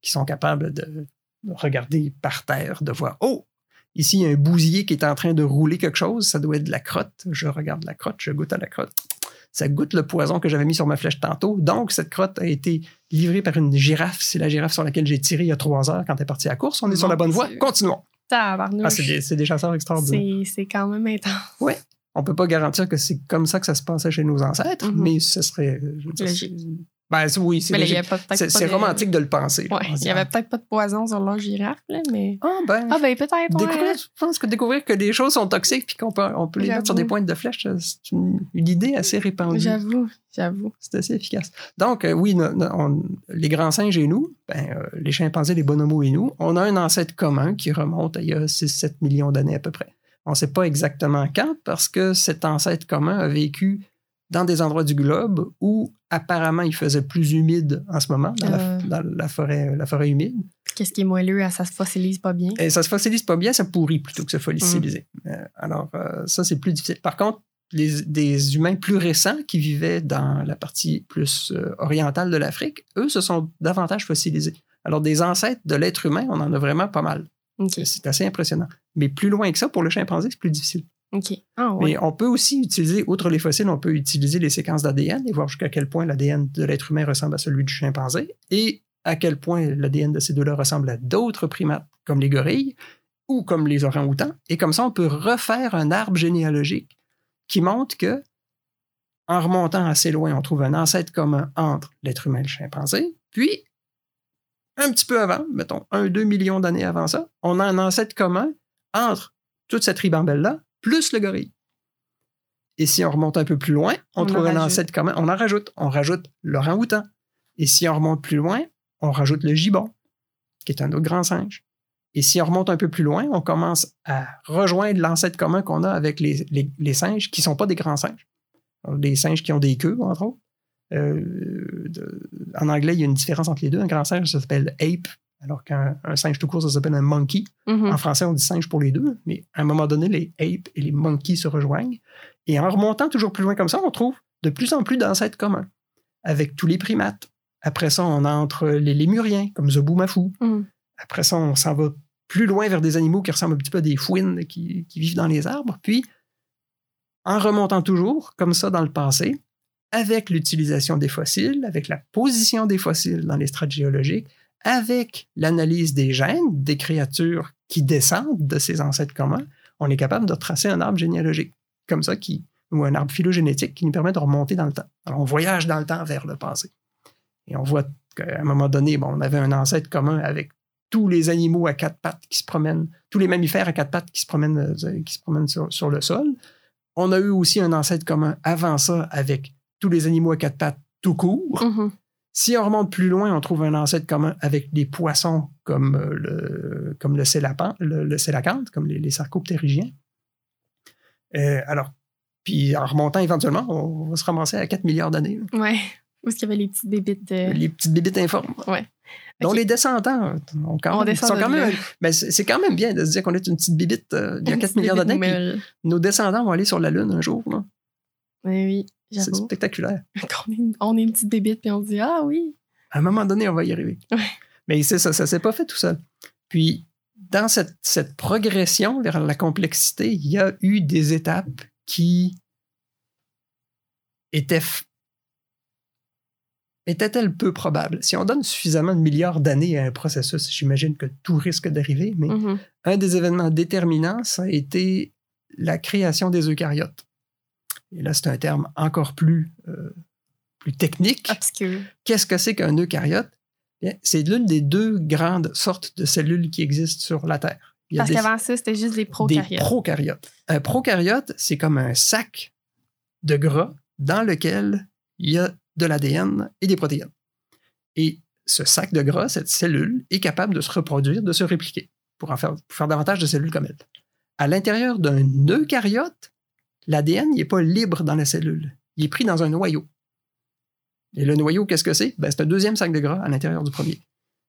qui sont capables de regarder par terre, de voir, oh, ici, il y a un bousier qui est en train de rouler quelque chose, ça doit être de la crotte. Je regarde la crotte, je goûte à la crotte. Ça goûte le poison que j'avais mis sur ma flèche tantôt. Donc, cette crotte a été livrée par une girafe. C'est la girafe sur laquelle j'ai tiré il y a trois heures quand elle est partie à la course. On est sur la bonne voie. Continuons. Ah, c'est des, chasseurs extraordinaires. C'est quand même intense. On peut pas garantir que c'est comme ça que ça se passait chez nos ancêtres, Mhm. mais ce serait. dire, Ben, oui, c'est C'est romantique de le penser. Ouais, il dit, y avait peut-être pas de poison sur leur girafe, là, mais. Ah, ben. Ah, ben peut-être. ouais. je pense que découvrir que des choses sont toxiques puis qu'on peut, on peut les mettre sur des pointes de flèche, c'est une, une idée assez répandue. J'avoue, j'avoue. C'est assez efficace. Donc, euh, oui, no- no- on- les grands singes et nous, ben, euh, les chimpanzés, les bonobos et nous, on a un ancêtre commun qui remonte à il y a 6-7 millions d'années à peu près. On ne sait pas exactement quand parce que cet ancêtre commun a vécu dans des endroits du globe où apparemment il faisait plus humide en ce moment, dans, la, Euh. dans la forêt, la forêt humide. Qu'est-ce qui est moelleux, ça se fossilise pas bien? Et ça se fossilise pas bien, ça pourrit plutôt que se Mm. fossiliser. Euh, alors, euh, ça, c'est plus difficile. Par contre, les, des humains plus récents qui vivaient dans la partie plus euh, orientale de l'Afrique, eux, se sont davantage fossilisés. Alors, des ancêtres de l'être humain, on en a vraiment pas mal. C'est assez impressionnant. Mais plus loin que ça, pour le chimpanzé, c'est plus difficile. Ah. Mais on peut aussi utiliser, outre les fossiles, on peut utiliser les séquences d'ADN et voir jusqu'à quel point l'ADN de l'être humain ressemble à celui du chimpanzé et à quel point l'ADN de ces deux-là ressemble à d'autres primates, comme les gorilles ou comme les orang-outans. Et comme ça, on peut refaire un arbre généalogique qui montre que, en remontant assez loin, on trouve un ancêtre commun entre l'être humain et le chimpanzé. Puis, un petit peu avant, mettons, un, deux millions d'années avant ça, on a un ancêtre commun entre toute cette ribambelle-là plus le gorille. Et si on remonte un peu plus loin, on, trouve un ancêtre commun. On en rajoute. On rajoute l'orang-outan. Et si on remonte plus loin, on rajoute le gibbon, qui est un autre grand singe. Et si on remonte un peu plus loin, on commence à rejoindre l'ancêtre commun qu'on a avec les, les- les singes qui ne sont pas des grands singes. Des singes qui ont des queues, entre autres. Euh, de- en anglais, il y a une différence entre les deux. Un grand singe, ça s'appelle ape, alors qu'un un singe tout court, ça s'appelle un monkey. Mhm. En français, on dit singe pour les deux, mais à un moment donné, les apes et les monkeys se rejoignent. Et en remontant toujours plus loin comme ça, on trouve de plus en plus d'ancêtres communs avec tous les primates. Après ça, on entre les lémuriens, comme Zoboomafoo. Mhm. Après ça, on s'en va plus loin vers des animaux qui ressemblent un petit peu à des fouines qui, qui vivent dans les arbres. Puis, en remontant toujours, comme ça dans le passé, avec l'utilisation des fossiles, avec la position des fossiles dans les strates géologiques, avec l'analyse des gènes des créatures qui descendent de ces ancêtres communs, on est capable de tracer un arbre généalogique, comme ça, qui, ou un arbre phylogénétique qui nous permet de remonter dans le temps. Alors, on voyage dans le temps vers le passé. Et on voit qu'à un moment donné, bon, on avait un ancêtre commun avec tous les animaux à quatre pattes qui se promènent, tous les mammifères à quatre pattes qui se promènent, euh, qui se promènent sur, le sol. On a eu aussi un ancêtre commun avant ça avec tous les animaux à quatre pattes tout court. Mhm. Si on remonte plus loin, on trouve un ancêtre commun avec des poissons comme euh, le, comme le, célapan- le, le célacanthe, comme les, les sarcoptérygiens. Euh, alors, puis en remontant éventuellement, on va se ramasser à 4 milliards d'années. Ouais. Où est-ce qu'il y avait les petites bébites de... Les petites bébites informes. Ouais. dont les descendants ont quand On même, descend sont de quand même là. ben, c'est quand même bien de se dire qu'on est une petite bibite euh, il y a Une 4 petite milliards bébite d'années. Nos descendants vont aller sur la Lune un jour. là. Oui, oui, C'est spectaculaire. (laughs) Est, on est une petite bébite, puis on se dit « Ah oui! À un moment donné, on va y arriver. Ouais. Mais c'est ça, ça s'est pas fait tout seul. Puis, dans cette, cette progression vers la complexité, il y a eu des étapes qui étaient étaient-elles peu probables? Si on donne suffisamment de milliards d'années à un processus, j'imagine que tout risque d'arriver, mais Mhm. un des événements déterminants, ça a été la création des eucaryotes. Et là, c'est un terme encore plus, euh, plus technique. Obscur. Qu'est-ce que c'est qu'un eucaryote? Bien, C'est l'une des deux grandes sortes de cellules qui existent sur la Terre. Il y a Parce qu'avant ça, c'était juste des prokaryotes. Un prokaryote, c'est comme un sac de gras dans lequel il y a de l'ADN et des protéines. Et ce sac de gras, cette cellule, est capable de se reproduire, de se répliquer pour en faire, pour faire davantage de cellules comme elle. À l'intérieur d'un eucaryote, l'ADN n'est pas libre dans la cellule. Il est pris dans un noyau. Et le noyau, qu'est-ce que c'est? Ben, c'est un deuxième sac de gras à l'intérieur du premier.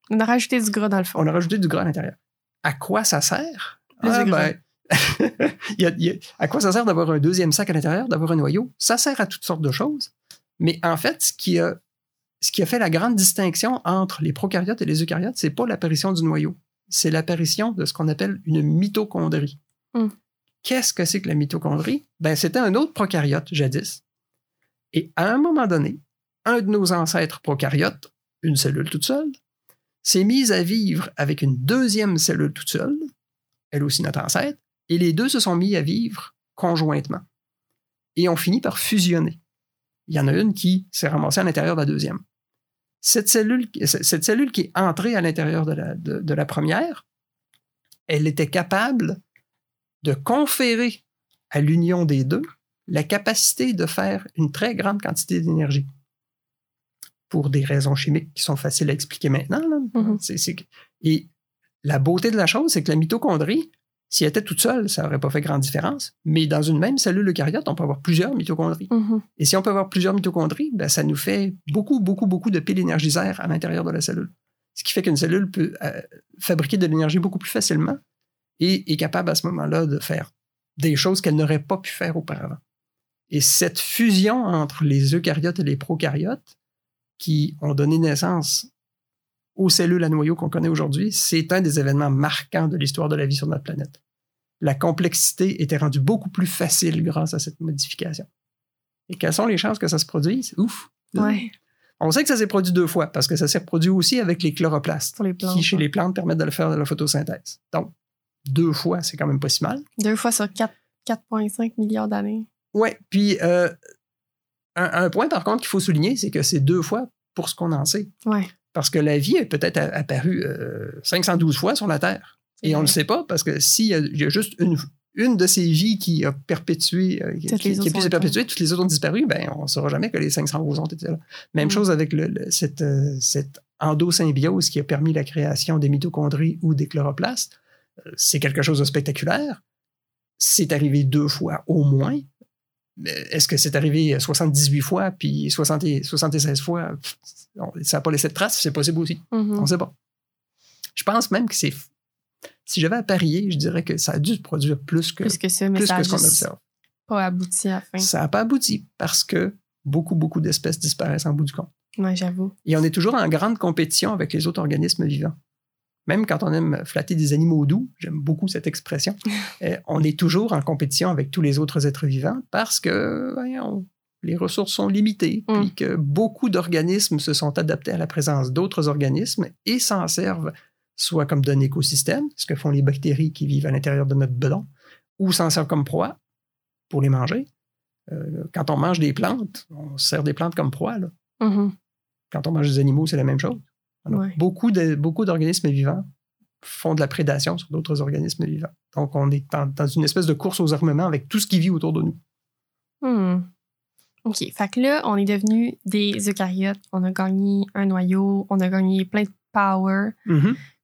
On a rajouté du gras dans le fond. On a rajouté du gras à l'intérieur. À quoi ça sert? Ah, ben, (laughs) il y a- il y a- à quoi ça sert d'avoir un deuxième sac à l'intérieur, d'avoir un noyau? Ça sert à toutes sortes de choses. Mais en fait, ce qui a, ce qui a fait la grande distinction entre les prokaryotes et les eucaryotes, c'est pas l'apparition du noyau. C'est l'apparition de ce qu'on appelle une mitochondrie. Hmm. Qu'est-ce que c'est que la mitochondrie? Ben, c'était un autre prokaryote jadis. Et à un moment donné, un de nos ancêtres prokaryotes, une cellule toute seule, s'est mise à vivre avec une deuxième cellule toute seule, elle aussi notre ancêtre, et les deux se sont mis à vivre conjointement. Et ont fini par fusionner. Il y en a une qui s'est ramassée à l'intérieur de la deuxième. Cette cellule, cette cellule qui est entrée à l'intérieur de la, de- de la première, elle était capable de conférer à l'union des deux la capacité de faire une très grande quantité d'énergie. Pour des raisons chimiques qui sont faciles à expliquer maintenant. là. Mhm. Et la beauté de la chose, c'est que la mitochondrie, si elle était toute seule, ça n'aurait pas fait grande différence. Mais dans une même cellule eucaryote, on peut avoir plusieurs mitochondries. Mhm. Et si on peut avoir plusieurs mitochondries, ben, ça nous fait beaucoup, beaucoup, beaucoup de piles énergisaires à l'intérieur de la cellule. Ce qui fait qu'une cellule peut euh, fabriquer de l'énergie beaucoup plus facilement et est capable à ce moment-là de faire des choses qu'elle n'aurait pas pu faire auparavant. Et cette fusion entre les eucaryotes et les prokaryotes qui ont donné naissance aux cellules à noyau qu'on connaît aujourd'hui, c'est un des événements marquants de l'histoire de la vie sur notre planète. La complexité était rendue beaucoup plus facile grâce à cette modification. Et quelles sont les chances que ça se produise? Ouf! Ouais, On sait que ça s'est produit deux fois parce que ça s'est reproduit aussi avec les chloroplastes, pour les plantes. qui chez ouais. les plantes permettent de le faire de la photosynthèse. Donc, deux fois, c'est quand même pas si mal. Deux fois sur quatre- 4,5 milliards d'années. Ouais, puis euh, un, un point par contre qu'il faut souligner, c'est que c'est deux fois pour ce qu'on en sait. Ouais. Parce que la vie est peut-être apparue euh, 512 fois sur la Terre. Et on ne le sait pas parce que s'il y, a- il y a juste une, une de ces vies qui a perpétué, euh, qui, autres a pu se perpétuer, toutes les autres ont disparu, ben, on ne saura jamais que les 500 roses ont été là. Même Mm. chose avec le, le- cette, euh, cette endosymbiose qui a permis la création des mitochondries ou des chloroplastes. Euh, C'est quelque chose de spectaculaire. C'est arrivé deux fois au moins. Mais Est-ce que c'est arrivé 78 fois, puis 60 et 76 fois? Ça n'a pas laissé de traces, c'est possible aussi. Mhm. On ne sait pas. Je pense même que c'est. Si j'avais à parier, je dirais que ça a dû se produire plus que, Plus que ça, mais plus ça a que ce qu'on observe. pas abouti à la fin. Ça n'a pas abouti parce que beaucoup, beaucoup d'espèces disparaissent en bout du compte. Ouais, j'avoue. Et on est toujours en grande compétition avec les autres organismes vivants. Même quand on aime flatter des animaux doux, j'aime beaucoup cette expression, (laughs) on est toujours en compétition avec tous les autres êtres vivants parce que les ressources sont limitées, Mm. puis que beaucoup d'organismes se sont adaptés à la présence d'autres organismes et s'en servent soit comme d'un écosystème, ce que font les bactéries qui vivent à l'intérieur de notre bedon, ou s'en servent comme proie pour les manger. Euh, quand on mange des plantes, on se sert des plantes comme proie. là. Mhm. Quand on mange des animaux, c'est la même chose. Alors, Ouais. Beaucoup de- beaucoup d'organismes vivants font de la prédation sur d'autres organismes vivants. Donc, on est dans, dans une espèce de course aux armements avec tout ce qui vit autour de nous. Hmm. OK. Fait que là, on est devenu des eucaryotes. On a gagné un noyau. On a gagné plein de power.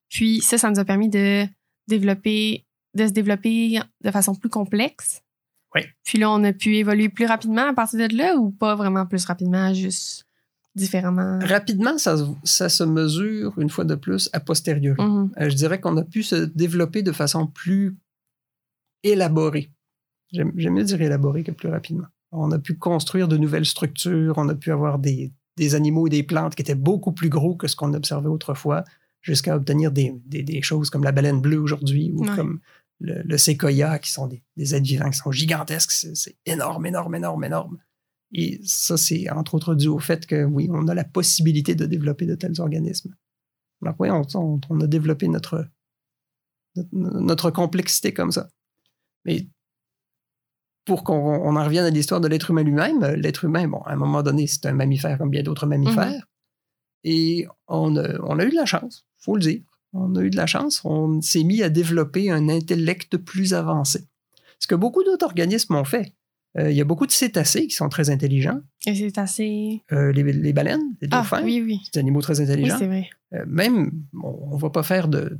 Puis ça, ça nous a permis de développer, de se développer de façon plus complexe. Oui. Puis là, on a pu évoluer plus rapidement à partir de là ou pas vraiment plus rapidement, juste différemment. Rapidement, ça, se- ça se mesure une fois de plus a posteriori. Mhm. Euh, je dirais qu'on a pu se développer de façon plus élaborée. J'aime mieux dire élaborée que plus rapidement. On a pu construire de nouvelles structures, on a pu avoir des, des animaux et des plantes qui étaient beaucoup plus gros que ce qu'on observait autrefois, jusqu'à obtenir des, des- des choses comme la baleine bleue aujourd'hui ou Ouais. comme le, le séquoia, qui sont des, des êtres vivants qui sont gigantesques. C'est énorme, énorme, énorme, énorme. Et ça, c'est entre autres dû au fait que, oui, on a la possibilité de développer de tels organismes. Donc, oui, on, on- on a développé notre, notre, notre complexité comme ça. Mais pour qu'on on en revienne à l'histoire de l'être humain lui-même, l'être humain, bon, à un moment donné, c'est un mammifère comme bien d'autres mammifères. Et on a, on a eu de la chance, faut le dire. On a eu de la chance. On s'est mis à développer un intellect plus avancé. Ce que beaucoup d'autres organismes ont fait. Euh, il y a beaucoup de cétacés qui sont très intelligents. C'est assez. Euh, les, les baleines, les Ah, dauphins, oui, oui. des animaux très Oui, intelligents. c'est vrai. Euh, même, on ne va pas faire de,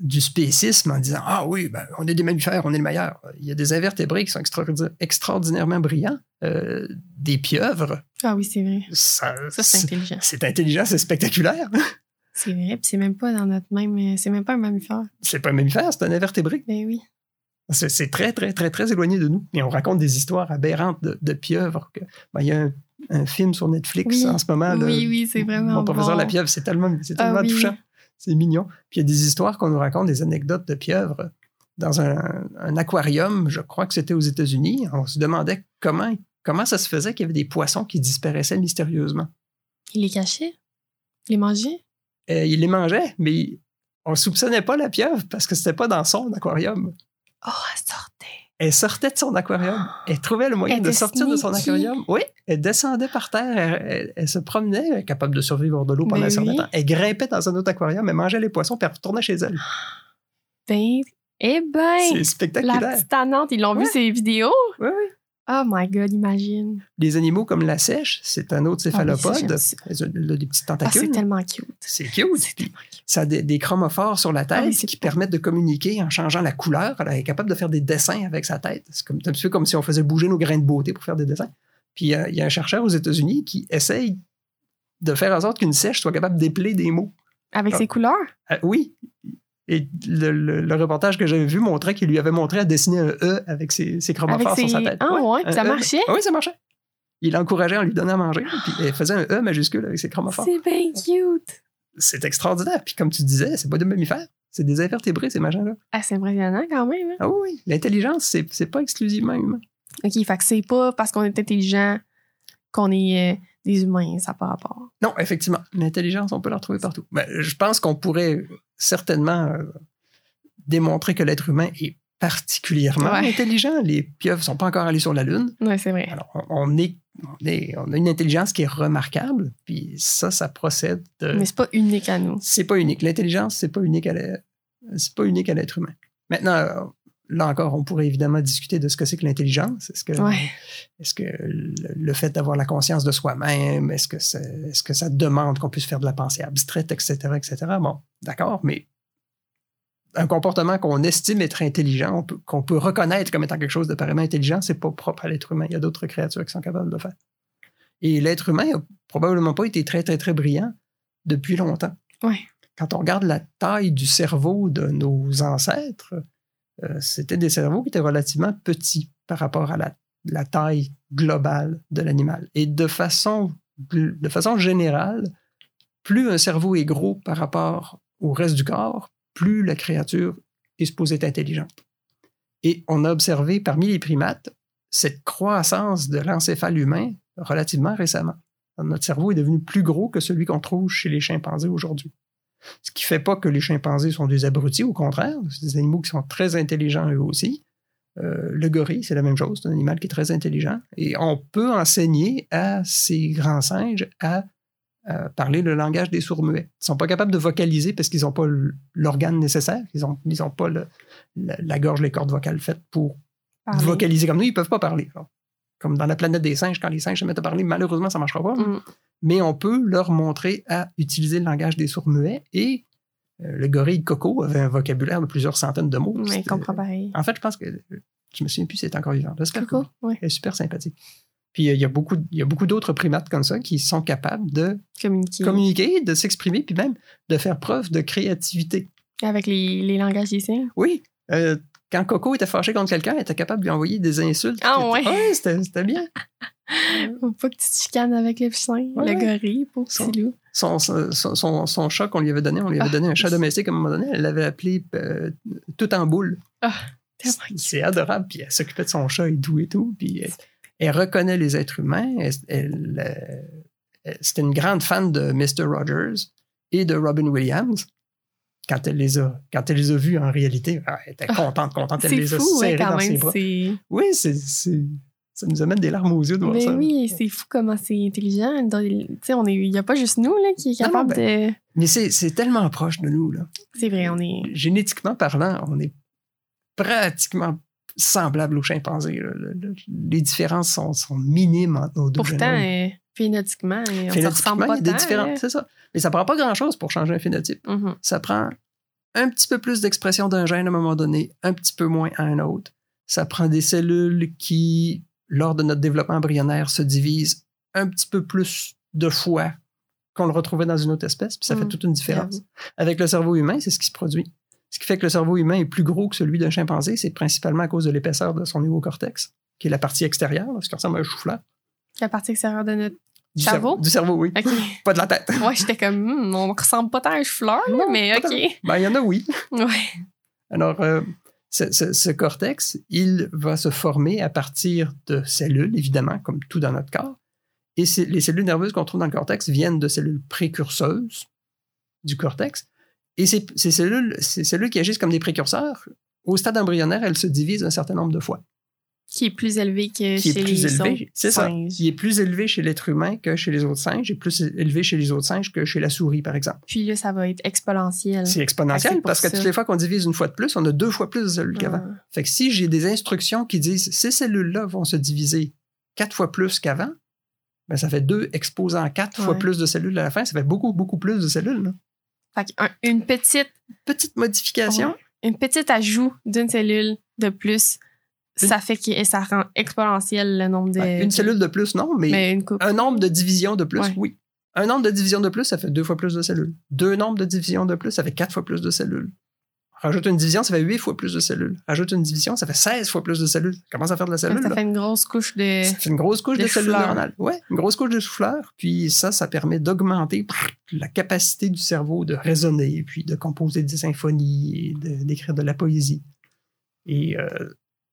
du spécisme en disant Ah oui, ben, on est des mammifères, on est le meilleur. Il y a des invertébrés qui sont extraordi- extraordinairement brillants. Des pieuvres, Ah oui, c'est vrai. ça, Ça, c'est c'est intelligent. c'est intelligent, c'est spectaculaire. (laughs) C'est vrai. Puis c'est même pas dans notre même. C'est même pas un mammifère. C'est pas un mammifère, c'est un invertébré. Ben oui. C'est très, très, très, très éloigné de nous. Et on raconte des histoires aberrantes de, de pieuvres. que- ben, il y a un, un film sur Netflix Oui. en ce moment. là, Oui, oui, c'est vraiment Mon professeur bon. La pieuvre, c'est tellement, c'est Ah tellement oui. touchant. C'est mignon. Puis il y a des histoires qu'on nous raconte, des anecdotes de pieuvres dans un, un aquarium, je crois que c'était aux États-Unis. On se demandait comment, comment ça se faisait qu'il y avait des poissons qui disparaissaient mystérieusement. Il les cachait? Il les mangeait? Euh, il les mangeait, mais on soupçonnait pas la pieuvre parce que c'était pas dans son aquarium. Oh, elle sortait. Elle sortait de son aquarium. (gasps) Elle trouvait le moyen Elle de sortir de son aquarium. Oui, elle descendait par terre, elle, elle- elle se promenait, elle capable de survivre de l'eau pendant un certain temps. Elle grimpait dans un autre aquarium, elle mangeait les poissons, puis elle retournait chez elle. (gasps) Ben, eh ben, C'est la spectaculaire. petite tannante, ils l'ont vu ces vidéos? Oui, oui. Oh my god, imagine. Les animaux comme la sèche, c'est un autre Ah céphalopode. ont- elle a des petites Ah, tentacules. c'est tellement cute. c'est cute. C'est Puis tellement cute. Ça a des, des chromophores sur la tête Ah c'est qui permettent de communiquer en changeant la couleur. Elle est capable de faire des dessins avec sa tête. C'est comme, un petit peu comme si on faisait bouger nos grains de beauté pour faire des dessins. Puis euh, il y a un chercheur aux États-Unis qui essaye de faire en sorte qu'une sèche soit capable d'épeler des mots. Avec Ah. ses couleurs? Euh, oui. Et le, le- le reportage que j'avais vu montrait qu'il lui avait montré à dessiner un E avec ses, ses chromophores sur sa tête. Ah ouais, ça E. marchait? Ah oui, ça marchait. Il l'encourageait en lui donnant à manger, puis il faisait un E majuscule avec ses chromophores. C'est bien cute. C'est extraordinaire. Puis comme tu disais, c'est pas des mammifères, c'est des invertébrés, ces machins-là. Ah, c'est impressionnant quand même. hein? Ah oui, oui. L'intelligence, c'est, c'est pas exclusivement humain. OK, fait que c'est pas parce qu'on est intelligent qu'on est euh, des humains, ça n'a pas rapport. Non, effectivement. L'intelligence, on peut la retrouver partout. Ben, je pense qu'on pourrait certainement euh, démontrer que l'être humain est particulièrement Ouais. intelligent. Les pieuvres sont pas encore allées sur la Lune. Ouais, c'est vrai. Alors, on, est, on, est- on a une intelligence qui est remarquable. Puis ça, ça procède de... Mais c'est pas unique à nous. c'est pas unique. L'intelligence, c'est pas unique à la- c'est pas unique à l'être humain. Maintenant, là encore, on pourrait évidemment discuter de ce que c'est que l'intelligence. Est-ce que, Ouais. est-ce que le, fait d'avoir la conscience de soi-même, est-ce que, ça, est-ce que ça demande qu'on puisse faire de la pensée abstraite, etc., etc. Bon, d'accord, mais un comportement qu'on estime être intelligent, qu'on peut reconnaître comme étant quelque chose de pareillement intelligent, c'est pas propre à l'être humain. Il y a d'autres créatures qui sont capables de le faire. Et l'être humain a probablement pas été très, très, très brillant depuis longtemps. Ouais. Quand on regarde la taille du cerveau de nos ancêtres, euh, c'était des cerveaux qui étaient relativement petits par rapport à la, taille globale de l'animal. Et de façon, de façon générale, plus un cerveau est gros par rapport au reste du corps, plus la créature est supposée être intelligente. Et on a observé parmi les primates cette croissance de l'encéphale humain relativement récemment. Notre cerveau est devenu plus gros que celui qu'on trouve chez les chimpanzés aujourd'hui. Ce qui ne fait pas que les chimpanzés sont des abrutis, au contraire, c'est des animaux qui sont très intelligents eux aussi. Euh, le gorille, c'est la même chose, c'est un animal qui est très intelligent. Et on peut enseigner à ces grands singes à parler le langage des sourds-muets. Ils ne sont pas capables de vocaliser parce qu'ils n'ont pas l'organe nécessaire, ils n'ont ils ont pas le- la, la gorge, les cordes vocales faites pour Parler. vocaliser comme nous, ils ne peuvent pas parler. Alors, Comme dans la planète des singes, quand les singes se mettent à parler, malheureusement, ça ne marchera pas. Mm. Mais on peut leur montrer à utiliser le langage des sourds-muets et euh, le gorille Coco avait un vocabulaire de plusieurs centaines de mots. C'était- comprend pareil. En fait, je pense que je me souviens plus si elle est encore. J'espère que Coco, oui. Elle est super sympathique. Puis euh, il y a beaucoup, il y a beaucoup d'autres primates comme ça qui sont capables de Communiquer. communiquer, de s'exprimer, puis même de faire preuve de créativité. Avec les, les langages des signes. Oui. euh, quand Coco était fâché contre quelqu'un, elle était capable de lui envoyer des insultes. Ah ouais. c'était c'était bien. (laughs) Faut pas que tu te chicanes avec le chien, Ouais. le gorille, pour Son- petit loup. Son, son, son- son chat qu'on lui avait donné, on lui avait Ah. donné un chat domestique à un moment donné, elle l'avait appelé euh, tout en boule. Tellement C'est adorable, puis elle s'occupait de son chat et tout et tout, puis elle, elle reconnaît les êtres humains. Elle, elle, euh, elle- c'était une grande fan de Mr. Rogers et de Robin Williams. Quand elle les a, quand elle les a vus en réalité, ah, elle était Ah. contente, contente, elle les a fou, ouais, serrés dans ses même. bras. C'est... Oui, c'est, ça nous amène des larmes aux yeux de voir Mais ça. oui, c'est fou comment c'est intelligent. Dans- Tu sais, on est... il n'y a pas juste nous là, qui est Non, non, capable de. Mais c'est, tellement proche de nous. Là. C'est vrai, on est. Génétiquement parlant, on est pratiquement semblable aux chimpanzés. là. Les différences sont, sont minimes entre nos deux Pourtant. Phénotypiquement, on Phénotypiquement, ressemble pas il y a des différences. C'est ça. Mais ça prend pas grand-chose pour changer un phénotype. Mhm. Ça prend un petit peu plus d'expression d'un gène à un moment donné, un petit peu moins à un autre. Ça prend des cellules qui, lors de notre développement embryonnaire, se divisent un petit peu plus de fois qu'on le retrouvait dans une autre espèce, puis ça fait Mm, toute une différence. Avec le cerveau humain, c'est ce qui se produit. Ce qui fait que le cerveau humain est plus gros que celui d'un chimpanzé, c'est principalement à cause de l'épaisseur de son néocortex, qui est la partie extérieure, ce qui ressemble à un chou-fleur. La partie extérieure de notre. Du Cerveau? Du cerveau, oui. (laughs) Pas de la tête. Moi, j'étais comme, Hmm, on ressemble pas tant à un fleur, Non, mais OK. Ben, il y en a, oui. (laughs) Ouais. Alors, euh, ce, ce- ce cortex, il va se former à partir de cellules, évidemment, comme tout dans notre corps. Et les cellules nerveuses qu'on trouve dans le cortex viennent de cellules précurseuses du cortex. Et ces, ces cellules, ces cellules qui agissent comme des précurseurs, au stade embryonnaire, elles se divisent un certain nombre de fois. Qui est plus élevé que Qui chez est plus les élevé, autres c'est ça. Qui est plus élevé chez l'être humain que chez les autres singes, et plus élevé chez les autres singes que chez la souris, par exemple. Puis là, ça va être exponentiel. C'est exponentiel parce que ça. toutes les fois qu'on divise une fois de plus, on a deux fois plus de cellules qu'avant. Ah. Fait que si j'ai des instructions qui disent ces cellules-là vont se diviser quatre fois plus qu'avant, ben ça fait deux exposant quatre fois plus de cellules à la fin. Ça fait beaucoup, beaucoup plus de cellules. là. Fait qu'un- une petite, Petite modification. une petite ajout d'une cellule de plus, ça fait que ça rend exponentiel le nombre de. Ben, une cellule de plus, non, mais, Mais une coupe. un nombre de divisions de plus, Ouais. oui. Un nombre de divisions de plus, ça fait deux fois plus de cellules. Deux nombres de divisions de plus, ça fait quatre fois plus de cellules. Rajoute une division, ça fait huit fois plus de cellules. Rajoute une division, ça fait 16 fois plus de cellules. Ça commence à faire de la cellule. ça là. fait une grosse couche de. Ça fait une grosse couche de de, cellules neuronales. Ouais, une grosse couche de souffleurs. Puis ça, ça permet d'augmenter la capacité du cerveau de raisonner, puis de composer des symphonies de- d'écrire de la poésie. Et euh,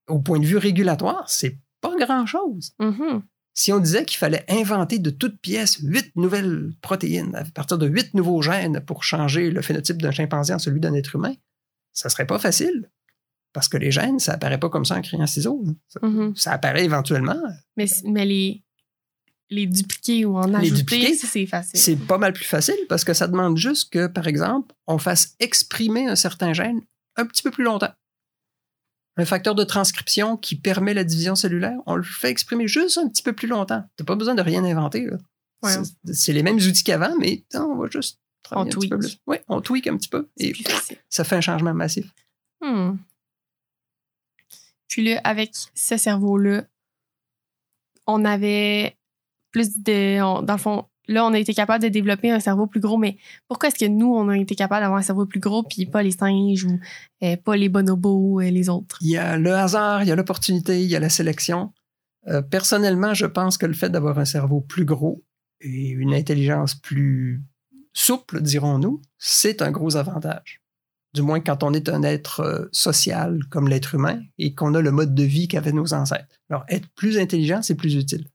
au point de vue régulatoire, c'est pas grand-chose. Mhm. Si on disait qu'il fallait inventer de toutes pièces huit nouvelles protéines à partir de huit nouveaux gènes pour changer le phénotype d'un chimpanzé en celui d'un être humain, ça serait pas facile. Parce que les gènes, ça apparaît pas comme ça en criant ciseaux. Ça, Mhm. ça apparaît éventuellement, Mais, mais les, les dupliquer ou en ajouter, dupliquer, ça, c'est facile. C'est pas mal plus facile parce que ça demande juste que, par exemple, on fasse exprimer un certain gène un petit peu plus longtemps. Un facteur de transcription qui permet la division cellulaire, on le fait exprimer juste un petit peu plus longtemps. Tu n'as pas besoin de rien inventer. Ouais. C'est- les mêmes outils qu'avant, mais non, on va juste travailler On un petit peu plus. Oui, on tweak un petit peu et ça fait un changement massif. Hmm. Puis là, avec ce cerveau-là, on avait plus de. on- dans le fond, là, on a été capable de développer un cerveau plus gros, mais pourquoi est-ce que nous, on a été capable d'avoir un cerveau plus gros, puis pas les singes ou euh, pas les bonobos et les autres? Il y a le hasard, il y a l'opportunité, il y a la sélection. Euh, personnellement, je pense que le fait d'avoir un cerveau plus gros et une intelligence plus souple, dirons-nous, c'est un gros avantage. Du moins quand on est un être euh, social comme l'être humain et qu'on a le mode de vie qu'avaient nos ancêtres. Alors, être plus intelligent, c'est plus utile.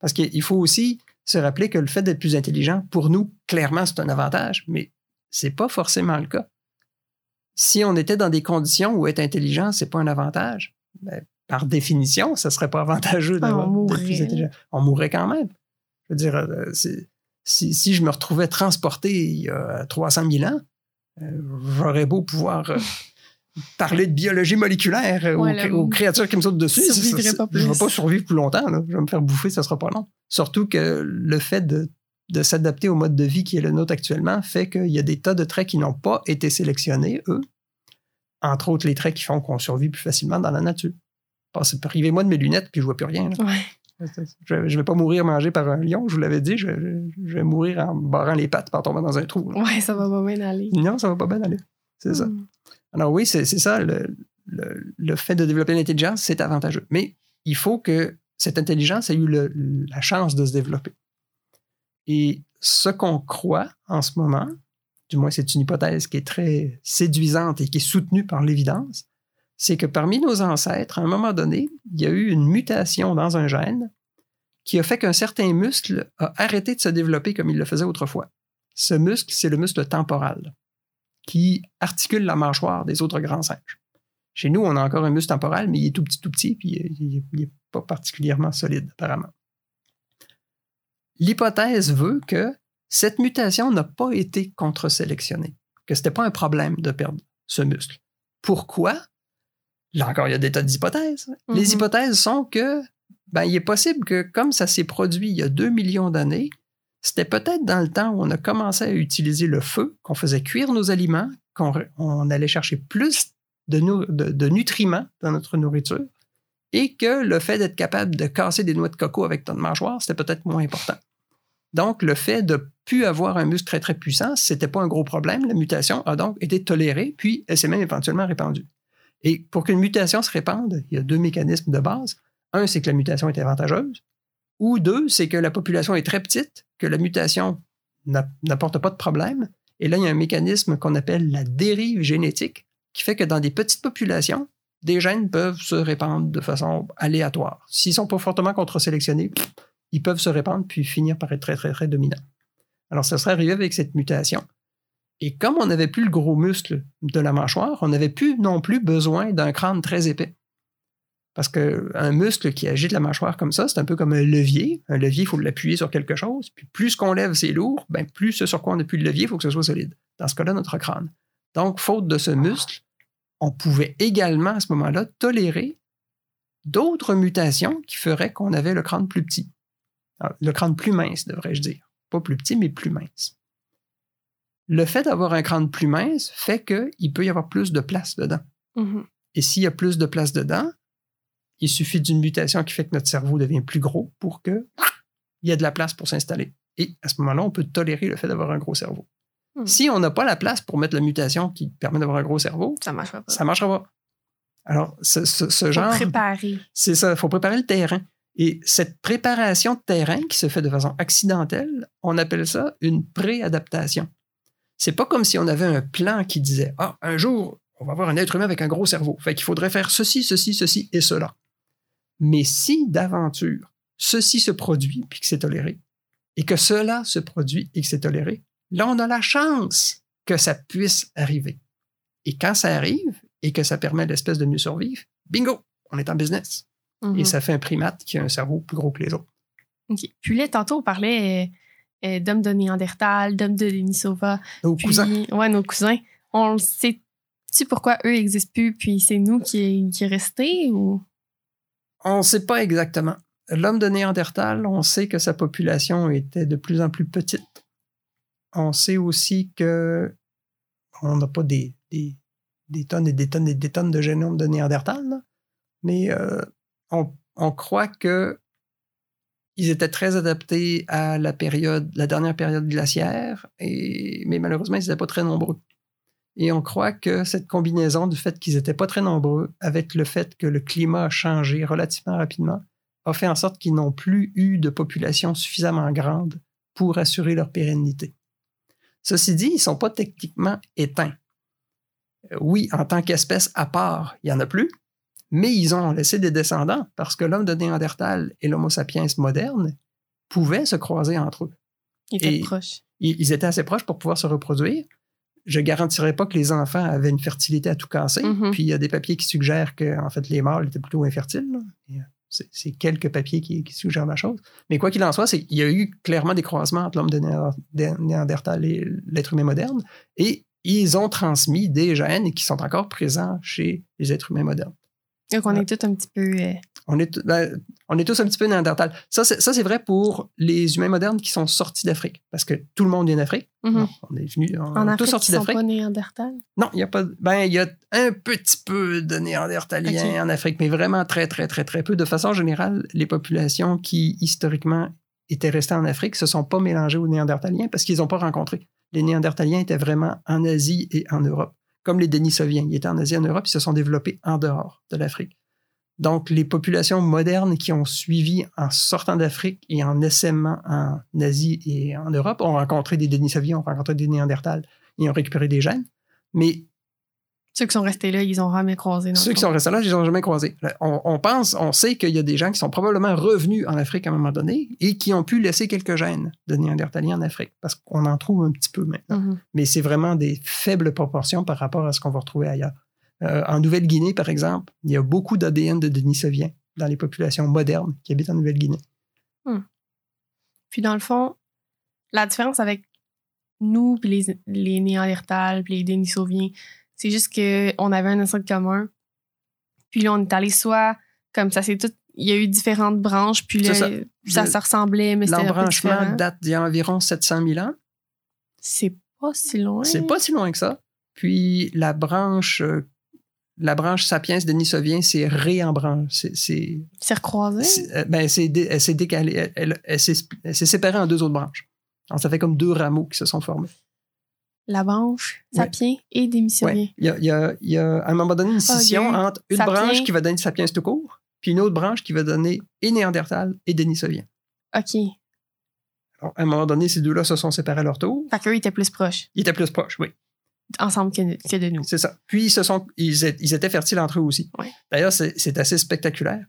Parce qu'il faut aussi se rappeler que le fait d'être plus intelligent, pour nous, clairement, c'est un avantage, mais c'est pas forcément le cas. Si on était dans des conditions où être intelligent, c'est pas un avantage, ben, par définition, ça serait pas (laughs) avantageux Ah, d'avoir plus intelligent. On mourrait quand même. Je veux dire, euh, si, si je me retrouvais transporté il y a 300 000 ans, euh, j'aurais beau pouvoir euh, (laughs) parler de biologie moléculaire euh, Ouais, aux, créatures qui me sautent dessus. Je ne vais pas survivre plus longtemps. là. Je vais me faire bouffer, ça sera pas long. Surtout que le fait de, de s'adapter au mode de vie qui est le nôtre actuellement fait qu'il y a des tas de traits qui n'ont pas été sélectionnés, eux. Entre autres, les traits qui font qu'on survit plus facilement dans la nature. Privez-moi de mes lunettes, puis je vois plus rien. là. Ouais. Je ne vais pas mourir mangé par un lion, je vous l'avais dit. Je, je- je vais mourir en barrant les pattes par tomber dans un trou. là. Ouais, ça va pas bien aller. Non, ça va pas bien aller. C'est ça. Alors oui, c'est ça. Le, fait de développer l'intelligence, c'est avantageux. Mais il faut que cette intelligence ait eu la chance de se développer. Et ce qu'on croit en ce moment, du moins c'est une hypothèse qui est très séduisante et qui est soutenue par l'évidence, c'est que parmi nos ancêtres, à un moment donné, il y a eu une mutation dans un gène qui a fait qu'un certain muscle a arrêté de se développer comme il le faisait autrefois. Ce muscle, c'est le muscle temporal qui articule la mâchoire des autres grands singes. Chez nous, on a encore un muscle temporal, mais il est tout petit, tout petit, puis il n'est pas particulièrement solide, apparemment. L'hypothèse veut que cette mutation n'a pas été contre-sélectionnée, que ce n'était pas un problème de perdre ce muscle. Pourquoi? Là encore, il y a des tas d'hypothèses. Les Mhm. hypothèses sont que, ben, il est possible que, comme ça s'est produit il y a 2 millions d'années, c'était peut-être dans le temps où on a commencé à utiliser le feu, qu'on faisait cuire nos aliments, qu'on on allait chercher plus de, nutriments dans notre nourriture, et que le fait d'être capable de casser des noix de coco avec ton mâchoire, c'était peut-être moins important. Donc, le fait de plus avoir un muscle très, très puissant, c'était pas un gros problème. La mutation a donc été tolérée, puis elle s'est même éventuellement répandue. Et pour qu'une mutation se répande, il y a deux mécanismes de base. Un, c'est que la mutation est avantageuse. Ou deux, c'est que la population est très petite, que la mutation n'a- n'apporte pas de problème. Et là, il y a un mécanisme qu'on appelle la dérive génétique, qui fait que dans des petites populations, des gènes peuvent se répandre de façon aléatoire. S'ils sont pas fortement contre-sélectionnés, ils peuvent se répandre puis finir par être très, très, très dominants. Alors, ça serait arrivé avec cette mutation. Et comme on n'avait plus le gros muscle de la mâchoire, on n'avait plus non plus besoin d'un crâne très épais. Parce qu'un muscle qui agite la mâchoire comme ça, c'est un peu comme un levier. Un levier, il faut l'appuyer sur quelque chose. Puis plus qu'on lève, c'est lourd, ben plus ce sur quoi on appuie le levier, il faut que ce soit solide. Dans ce cas-là, notre crâne. Donc, faute de ce muscle, on pouvait également à ce moment-là tolérer d'autres mutations qui feraient qu'on avait le crâne plus petit. Alors, le crâne plus mince, devrais-je dire. Pas plus petit, mais plus mince. Le fait d'avoir un crâne plus mince fait qu'il peut y avoir plus de place dedans. Mhm. Et s'il y a plus de place dedans, il suffit d'une mutation qui fait que notre cerveau devient plus gros pour que il y ait de la place pour s'installer. Et à ce moment-là, on peut tolérer le fait d'avoir un gros cerveau. Hmm. Si on n'a pas la place pour mettre la mutation qui permet d'avoir un gros cerveau, Ça marchera pas. ça ne marchera pas. Alors, ce, ce- ce Faut genre, préparer. c'est ça, il faut préparer le terrain. Et cette préparation de terrain qui se fait de façon accidentelle, on appelle ça une préadaptation. C'est pas comme si on avait un plan qui disait Ah, un jour, on va avoir un être humain avec un gros cerveau. Fait qu'il faudrait faire ceci, ceci, ceci et cela. Mais si d'aventure, ceci se produit puis que c'est toléré, et que cela se produit et que c'est toléré, là, on a la chance que ça puisse arriver. Et quand ça arrive et que ça permet à l'espèce de mieux survivre, bingo, on est en business. Mhm. Et ça fait un primate qui a un cerveau plus gros que les autres. OK. Puis là, tantôt, on parlait euh, euh, d'hommes de Néandertal, d'hommes de Denisova. Nos Puis, cousins, ouais, nos cousins. On le sait. sais pourquoi eux n'existent plus, puis c'est nous qui, qui est resté ou? On ne sait pas exactement. L'homme de Néandertal, on sait que sa population était de plus en plus petite. On sait aussi que on n'a pas des, des, tonnes et des tonnes et des tonnes de génome de Néandertal, mais euh, on, croit que ils étaient très adaptés à la période, la dernière période glaciaire, mais malheureusement, ils n'étaient pas très nombreux. Et on croit que cette combinaison du fait qu'ils n'étaient pas très nombreux, avec le fait que le climat a changé relativement rapidement, a fait en sorte qu'ils n'ont plus eu de population suffisamment grande pour assurer leur pérennité. Ceci dit, ils ne sont pas techniquement éteints. Euh, oui, en tant qu'espèce à part, il n'y en a plus, mais ils ont laissé des descendants parce que l'homme de Néandertal et l'Homo sapiens moderne pouvaient se croiser entre eux. Ils étaient proches. Ils étaient assez proches pour pouvoir se reproduire. Je garantirais pas que les enfants avaient une fertilité à tout casser. Mhm. Puis il y a des papiers qui suggèrent que en fait les mâles étaient plutôt infertiles. euh, C'est quelques papiers qui, qui suggèrent la chose. Mais quoi qu'il en soit, qu'il y a eu clairement des croisements entre l'homme de Néandertal et l'être humain moderne. Et ils ont transmis des gènes qui sont encore présents chez les êtres humains modernes. Donc, on est tous un petit peu. euh, On est, ben, on est tous un petit peu Néandertal. Ça, c'est vrai pour les humains modernes qui sont sortis d'Afrique. Parce que tout le monde vient d'Afrique. mhm. On est venu, on En est Afrique, tous sortis sont d'Afrique. pas néandertals. Non, il y a pas. Ben, il y a un petit peu de Néandertaliens en Afrique, mais vraiment très, très, très, très peu. De façon générale, les populations qui historiquement étaient restées en Afrique se sont pas mélangées aux Néandertaliens parce qu'ils n'ont pas rencontré. Les Néandertaliens étaient vraiment en Asie et en Europe, comme les Denisoviens. Ils étaient en Asie en Europe, ils se sont développés en dehors de l'Afrique. Donc, les populations modernes qui ont suivi en sortant d'Afrique et en essaimant en Asie et en Europe ont rencontré des Denisoviens, ont rencontré des Néandertals et ont récupéré des gènes. Mais Ceux qui sont restés là, ils ont jamais croisé. ceux qui sont restés là, ils les ont jamais croisés. On, on pense, on sait qu'il y a des gens qui sont probablement revenus en Afrique à un moment donné et qui ont pu laisser quelques gènes de Néandertaliens en Afrique, parce qu'on en trouve un petit peu maintenant. Mhm. Mais c'est vraiment des faibles proportions par rapport à ce qu'on va retrouver ailleurs. Euh, en Nouvelle-Guinée, par exemple, il y a beaucoup d'ADN de Denisoviens dans les populations modernes qui habitent en Nouvelle-Guinée. Puis dans le fond, la différence avec nous puis les, les Néandertals puis les Denisoviens, c'est juste qu'on avait un ancêtre commun. Puis là, on est allé soit comme ça, c'est tout. Il y a eu différentes branches, puis là, ça, ça. ça, ressemblait, mais c'était L'embranchement date d'il y a environ 700 000 ans. C'est pas si loin. C'est pas si loin que ça. Puis la branche, euh, la branche sapiens Denisovien, c'est réembranché. C'est, c'est, C'est recroisé. c'est- euh, ben, elle s'est décalée. Elle, s'est, elle s'est séparée en deux autres branches. Alors, ça fait comme deux rameaux qui se sont formés. La branche, Ouais. sapiens et démissionniers. Ouais. Il, y a, il, y a, il y a à un moment donné une il scission entre une Sapiens. branche qui va donner sapiens tout court, puis une autre branche qui va donner et Néandertal et Denisovien. OK. Alors, à un moment donné, ces deux-là se sont séparés à leur tour. Fait qu'eux, ils étaient plus proches, Ils étaient plus proches, oui. ensemble que, que de nous. C'est ça. Puis ils se sont, ils, étaient fertiles entre eux aussi. Ouais. D'ailleurs, c'est assez spectaculaire.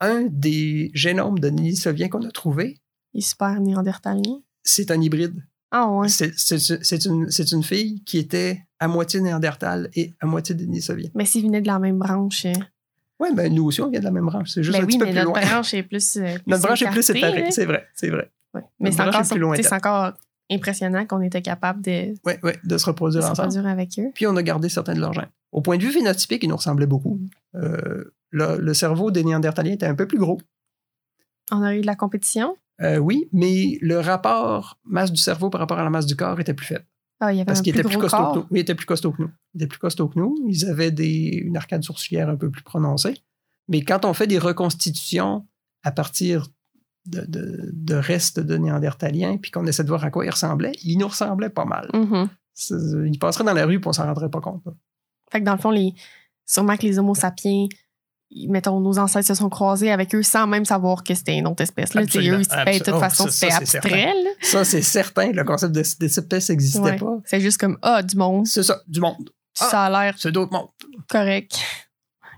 Un des génomes de Denisovien qu'on a trouvé, Ils sont super néandertaliens. c'est un hybride. Ah ouais. C'est- une, fille qui était à moitié néandertal et à moitié Denisovien. Mais s'ils venaient de la même branche. euh, Oui, ben nous aussi, on vient de la même branche. C'est juste Ben un oui, petit peu mais plus notre loin. branche est plus. euh, Notre branche est plus séparée, là. c'est vrai, c'est vrai. Ouais. Mais c'est encore, impressionnant qu'on était capable de, Oui, oui, de se reproduire de se ensemble. produire avec eux. Puis on a gardé certains de leurs gènes. Au point de vue phénotypique, ils nous ressemblaient beaucoup. Euh, le, le cerveau des Néandertaliens était un peu plus gros. On a eu de la compétition. Euh, oui, mais le rapport masse du cerveau par rapport à la masse du corps était plus faible. Ah, il y avait Parce qu'ils plus étaient plus gros costauds que nous. Oui, ils étaient plus costauds que nous. Ils étaient plus costauds que nous. Ils avaient des, une arcade sourcilière un peu plus prononcée. Mais quand on fait des reconstitutions à partir de, de- de restes de Néandertaliens, puis qu'on essaie de voir à quoi ils ressemblaient, ils nous ressemblaient pas mal. Mhm. C'est- Ils passeraient dans la rue, puis on s'en rendrait pas compte. Fait que dans le fond, les, sûrement que les Homo sapiens, mettons, nos ancêtres se sont croisés avec eux sans même savoir que c'était une autre espèce. Là. Eux, ben, de toute façon, Oh, c'était c'est abstrait. là. Ça, c'est certain. Le concept de- d'espèce n'existait Ouais. pas. C'est juste comme, ah, du monde. C'est ça, du monde. Ah. Ça a l'air C'est d'autres mondes. correct.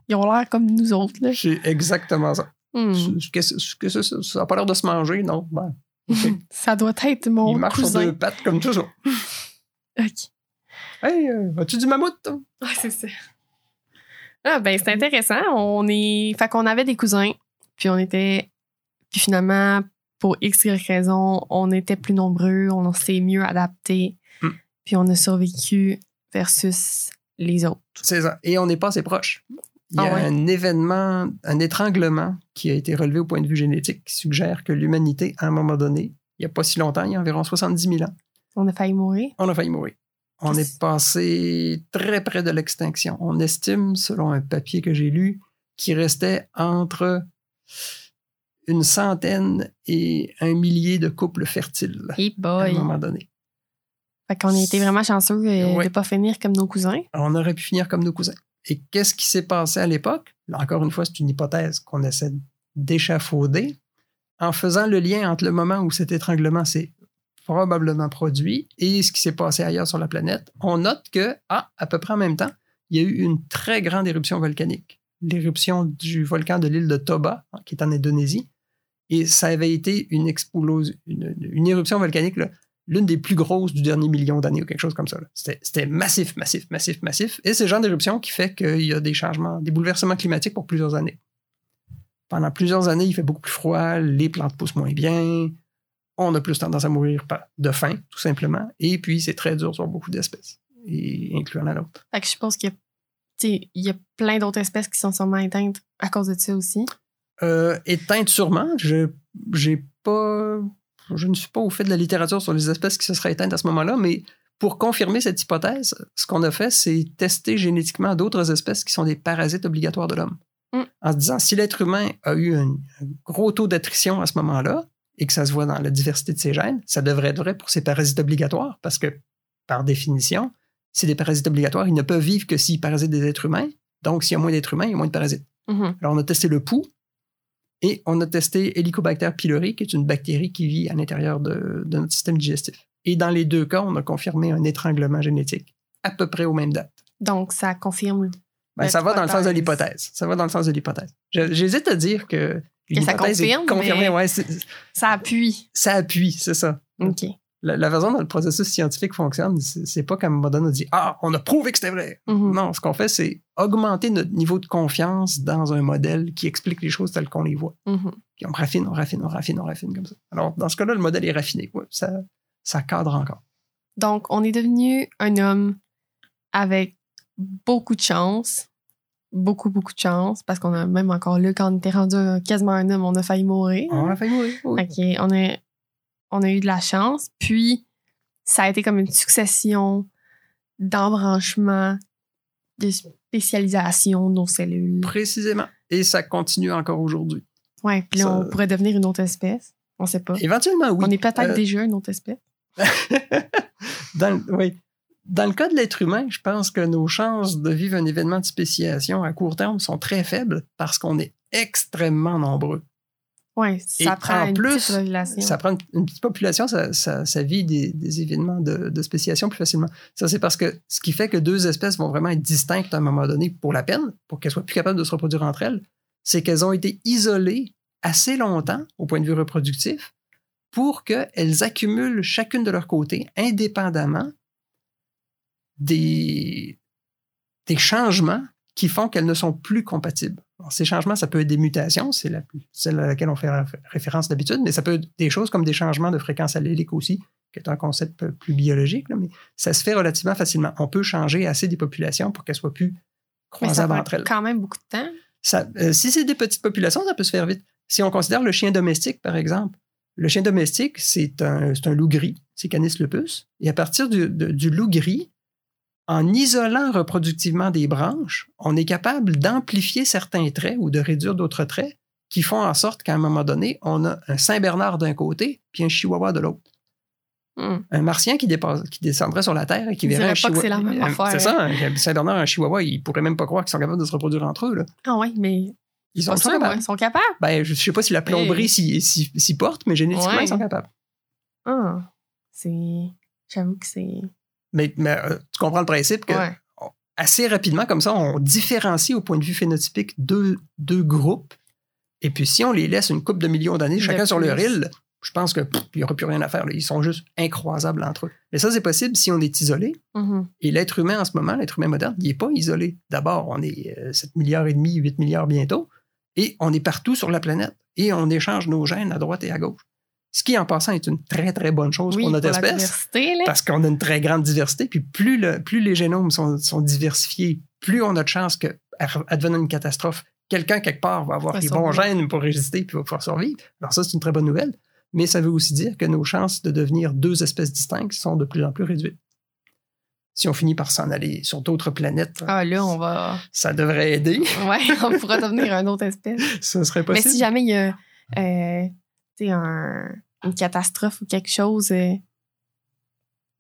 Ils ont l'air comme nous autres. Là. C'est exactement ça. Hmm. Que ça? N'a pas l'air de se manger, non? Ben. (laughs) Ça doit être mon Il marche sur cousin. deux pattes comme toujours. (laughs) Ok. Hey, euh, as-tu du mammouth? toi? Ah, c'est ça. Ah, ben, c'est intéressant. On est. Fait qu'on avait des cousins, puis on était. Puis finalement, pour X, Y raison, on était plus nombreux, on s'est mieux adapté, Hmm. puis on a survécu versus les autres. C'est ça. Et on n'est pas assez proche. Il y a Ah ouais. un événement, un étranglement qui a été relevé au point de vue génétique qui suggère que l'humanité, à un moment donné, il n'y a pas si longtemps, il y a environ 70 000 ans, On a failli mourir. on a failli mourir. On est passé très près de l'extinction. On estime, selon un papier que j'ai lu, qu'il restait entre une centaine et un millier de couples fertiles Hey à un moment donné. Fait qu'on a été vraiment chanceux euh, Ouais. de pas finir comme nos cousins. on aurait pu finir comme nos cousins. Et qu'est-ce qui s'est passé à l'époque? Encore une fois, c'est une hypothèse qu'on essaie d'échafauder. En faisant le lien entre le moment où cet étranglement s'est probablement produit et ce qui s'est passé ailleurs sur la planète, on note que, ah, à peu près en même temps, il y a eu une très grande éruption volcanique. L'éruption du volcan de l'île de Toba, hein, qui est en Indonésie. Et ça avait été une, une, éruption volcanique l'une des plus grosses du dernier million d'années ou quelque chose comme ça. c'était massif, massif, massif, massif. Et c'est le genre d'éruption qui fait qu'il y a des changements, des bouleversements climatiques pour plusieurs années. Pendant plusieurs années, il fait beaucoup plus froid, les plantes poussent moins bien, on a plus tendance à mourir de faim, tout simplement. Et puis, c'est très dur sur beaucoup d'espèces, et incluant la nôtre. Fait que je pense qu'il y a, y plein d'autres espèces qui sont sûrement éteintes à cause de ça aussi. Euh, éteinte sûrement, je, j'ai pas, je ne suis pas au fait de la littérature sur les espèces qui se seraient éteintes à ce moment-là, mais pour confirmer cette hypothèse, ce qu'on a fait, c'est tester génétiquement d'autres espèces qui sont des parasites obligatoires de l'homme. Mm. En se disant, si l'être humain a eu un, un gros taux d'attrition à ce moment-là, et que ça se voit dans la diversité de ses gènes, ça devrait être vrai pour ces parasites obligatoires, parce que, par définition, c'est des parasites obligatoires, ils ne peuvent vivre que s'ils parasitent des êtres humains. Donc, s'il y a moins d'êtres humains, il y a moins de parasites. Mhm. Alors, on a testé le pouls et on a testé Helicobacter pylori, qui est une bactérie qui vit à l'intérieur de, de notre système digestif. Et dans les deux cas, on a confirmé un étranglement génétique à peu près aux mêmes dates. Donc, ça confirme. Ben, ça va dans le sens de hypothèse. l'hypothèse. Ça va dans le sens de l'hypothèse. J'hésite à dire que Que ça confirme, mais- Ouais, Ça appuie. ça appuie, c'est ça. OK. La, la façon dont le processus scientifique fonctionne, c'est pas comme Modern dit Ah, on a prouvé que c'était vrai. Mhm. Non, ce qu'on fait, c'est augmenter notre niveau de confiance dans un modèle qui explique les choses telles qu'on les voit. Mhm. Puis on raffine, on raffine, on raffine, on raffine comme ça. Alors, dans ce cas-là, le modèle est raffiné. Ouais, ça, ça cadre encore. Donc, on est devenu un homme avec beaucoup de chance. Beaucoup, beaucoup de chance. Parce qu'on a même encore là, quand on était rendu quasiment un homme, on a failli mourir. On a failli mourir. oui. OK, on a, on a eu de la chance. Puis, ça a été comme une succession d'embranchements, de spécialisation de nos cellules. Précisément. Et ça continue encore aujourd'hui. Ouais, puis là, Ça- on pourrait devenir une autre espèce. On sait pas. Éventuellement, oui. On est peut-être Euh, déjà une autre espèce. (laughs) dans, le- oui. Dans le cas de l'être humain, je pense que nos chances de vivre un événement de spéciation à court terme sont très faibles parce qu'on est extrêmement nombreux. Et ça prend en une plus, petite population. Ça prend une, une petite population, ça, ça- ça vit des, des événements de, de spéciation plus facilement. Ça, c'est parce que ce qui fait que deux espèces vont vraiment être distinctes à un moment donné pour la peine, pour qu'elles soient plus capables de se reproduire entre elles, c'est qu'elles ont été isolées assez longtemps au point de vue reproductif pour qu'elles accumulent chacune de leur côté, indépendamment, des, des changements qui font qu'elles ne sont plus compatibles. Alors, ces changements, ça peut être des mutations, c'est la, celle à laquelle on fait réf- référence d'habitude, mais ça peut être des choses comme des changements de fréquence allélique aussi, qui est un concept plus biologique, là, mais ça se fait relativement facilement. On peut changer assez des populations pour qu'elles soient plus Mais ça croisables prend entre elles. quand même beaucoup de temps. Ça- euh, si c'est des petites populations, ça peut se faire vite. Si on considère le chien domestique, par exemple, le chien domestique, c'est un, loup gris, c'est Canis lupus. Et à partir du, de- du loup gris, en isolant reproductivement des branches, on est capable d'amplifier certains traits ou de réduire d'autres traits qui font en sorte qu'à un moment donné, on a un Saint-Bernard d'un côté puis un Chihuahua de l'autre. Hmm. Un martien qui, dépasse- qui descendrait sur la Terre et qui Il verrait un Chihuahua. c'est la même un- affaire, C'est ça, un Saint-Bernard et un Chihuahua, ils pourraient même pas croire qu'ils sont capables de se reproduire entre eux. Là. Ah ouais, mais Ils sont, capables. ouais, ils sont capables. Ben, je ne sais pas si la plomberie s'y, porte, mais génétiquement, Ouais. ils sont capables. Ah, c'est... J'avoue que c'est... Mais, mais, euh, tu comprends le principe que Ouais. assez rapidement, comme ça, on différencie au point de vue phénotypique deux, deux groupes. Et puis, si on les laisse une couple de millions d'années, chacun sur leur île, je pense qu'il n'y aura plus rien à faire. là. Ils sont juste incroisables entre eux. Mais ça, c'est possible si on est isolé. Mhm. Et l'être humain, en ce moment, l'être humain moderne, il n'est pas isolé. D'abord, on est euh, 7 milliards et demi, 8 milliards bientôt. Et on est partout sur la planète. Et on échange nos gènes à droite et à gauche. Ce qui, en passant, est une très, très bonne chose Oui, pour notre pour la espèce. diversité, là. Parce qu'on a une très grande diversité. Puis plus, le, plus les génomes sont, sont diversifiés, plus on a de chances que, advenant une catastrophe, quelqu'un quelque part va avoir les bons gènes pour résister puis va pouvoir survivre. Alors ça, c'est une très bonne nouvelle. Mais ça veut aussi dire que nos chances de devenir deux espèces distinctes sont de plus en plus réduites. Si on finit par s'en aller sur d'autres planètes, Ah, là, on va. ça devrait aider. Ouais, on pourra (laughs) devenir une autre espèce. Ce serait Mais possible. si jamais il y a euh, un- une catastrophe ou quelque chose, euh,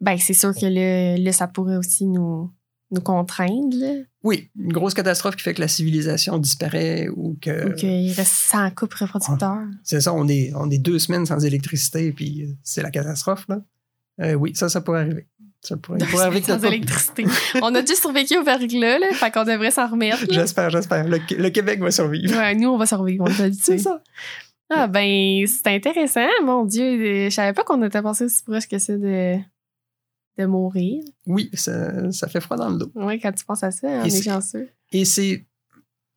ben c'est sûr que là, là, ça pourrait aussi nous, nous contraindre. Là, Oui, une grosse catastrophe qui fait que la civilisation disparaît ou que... ou qu'il reste 100 couples reproducteurs. C'est ça, on est, on est deux semaines sans électricité, puis euh, c'est la catastrophe, là. Euh, oui, ça, ça pourrait arriver. Ça pourrait, arriver sans électricité. On a déjà survécu au verglas, là, fait qu'on devrait s'en remettre. J'espère, j'espère. Le, le Québec va survivre. Ouais, nous, on va survivre, on est habitués. (laughs) C'est ça. Ah, ben, c'est intéressant, mon Dieu. euh, Je savais pas qu'on était passé aussi proche que ça de, de mourir. Oui, ça, ça fait froid dans le dos. Ouais, quand tu penses à ça, on Et est c'est- chanceux. Et c'est.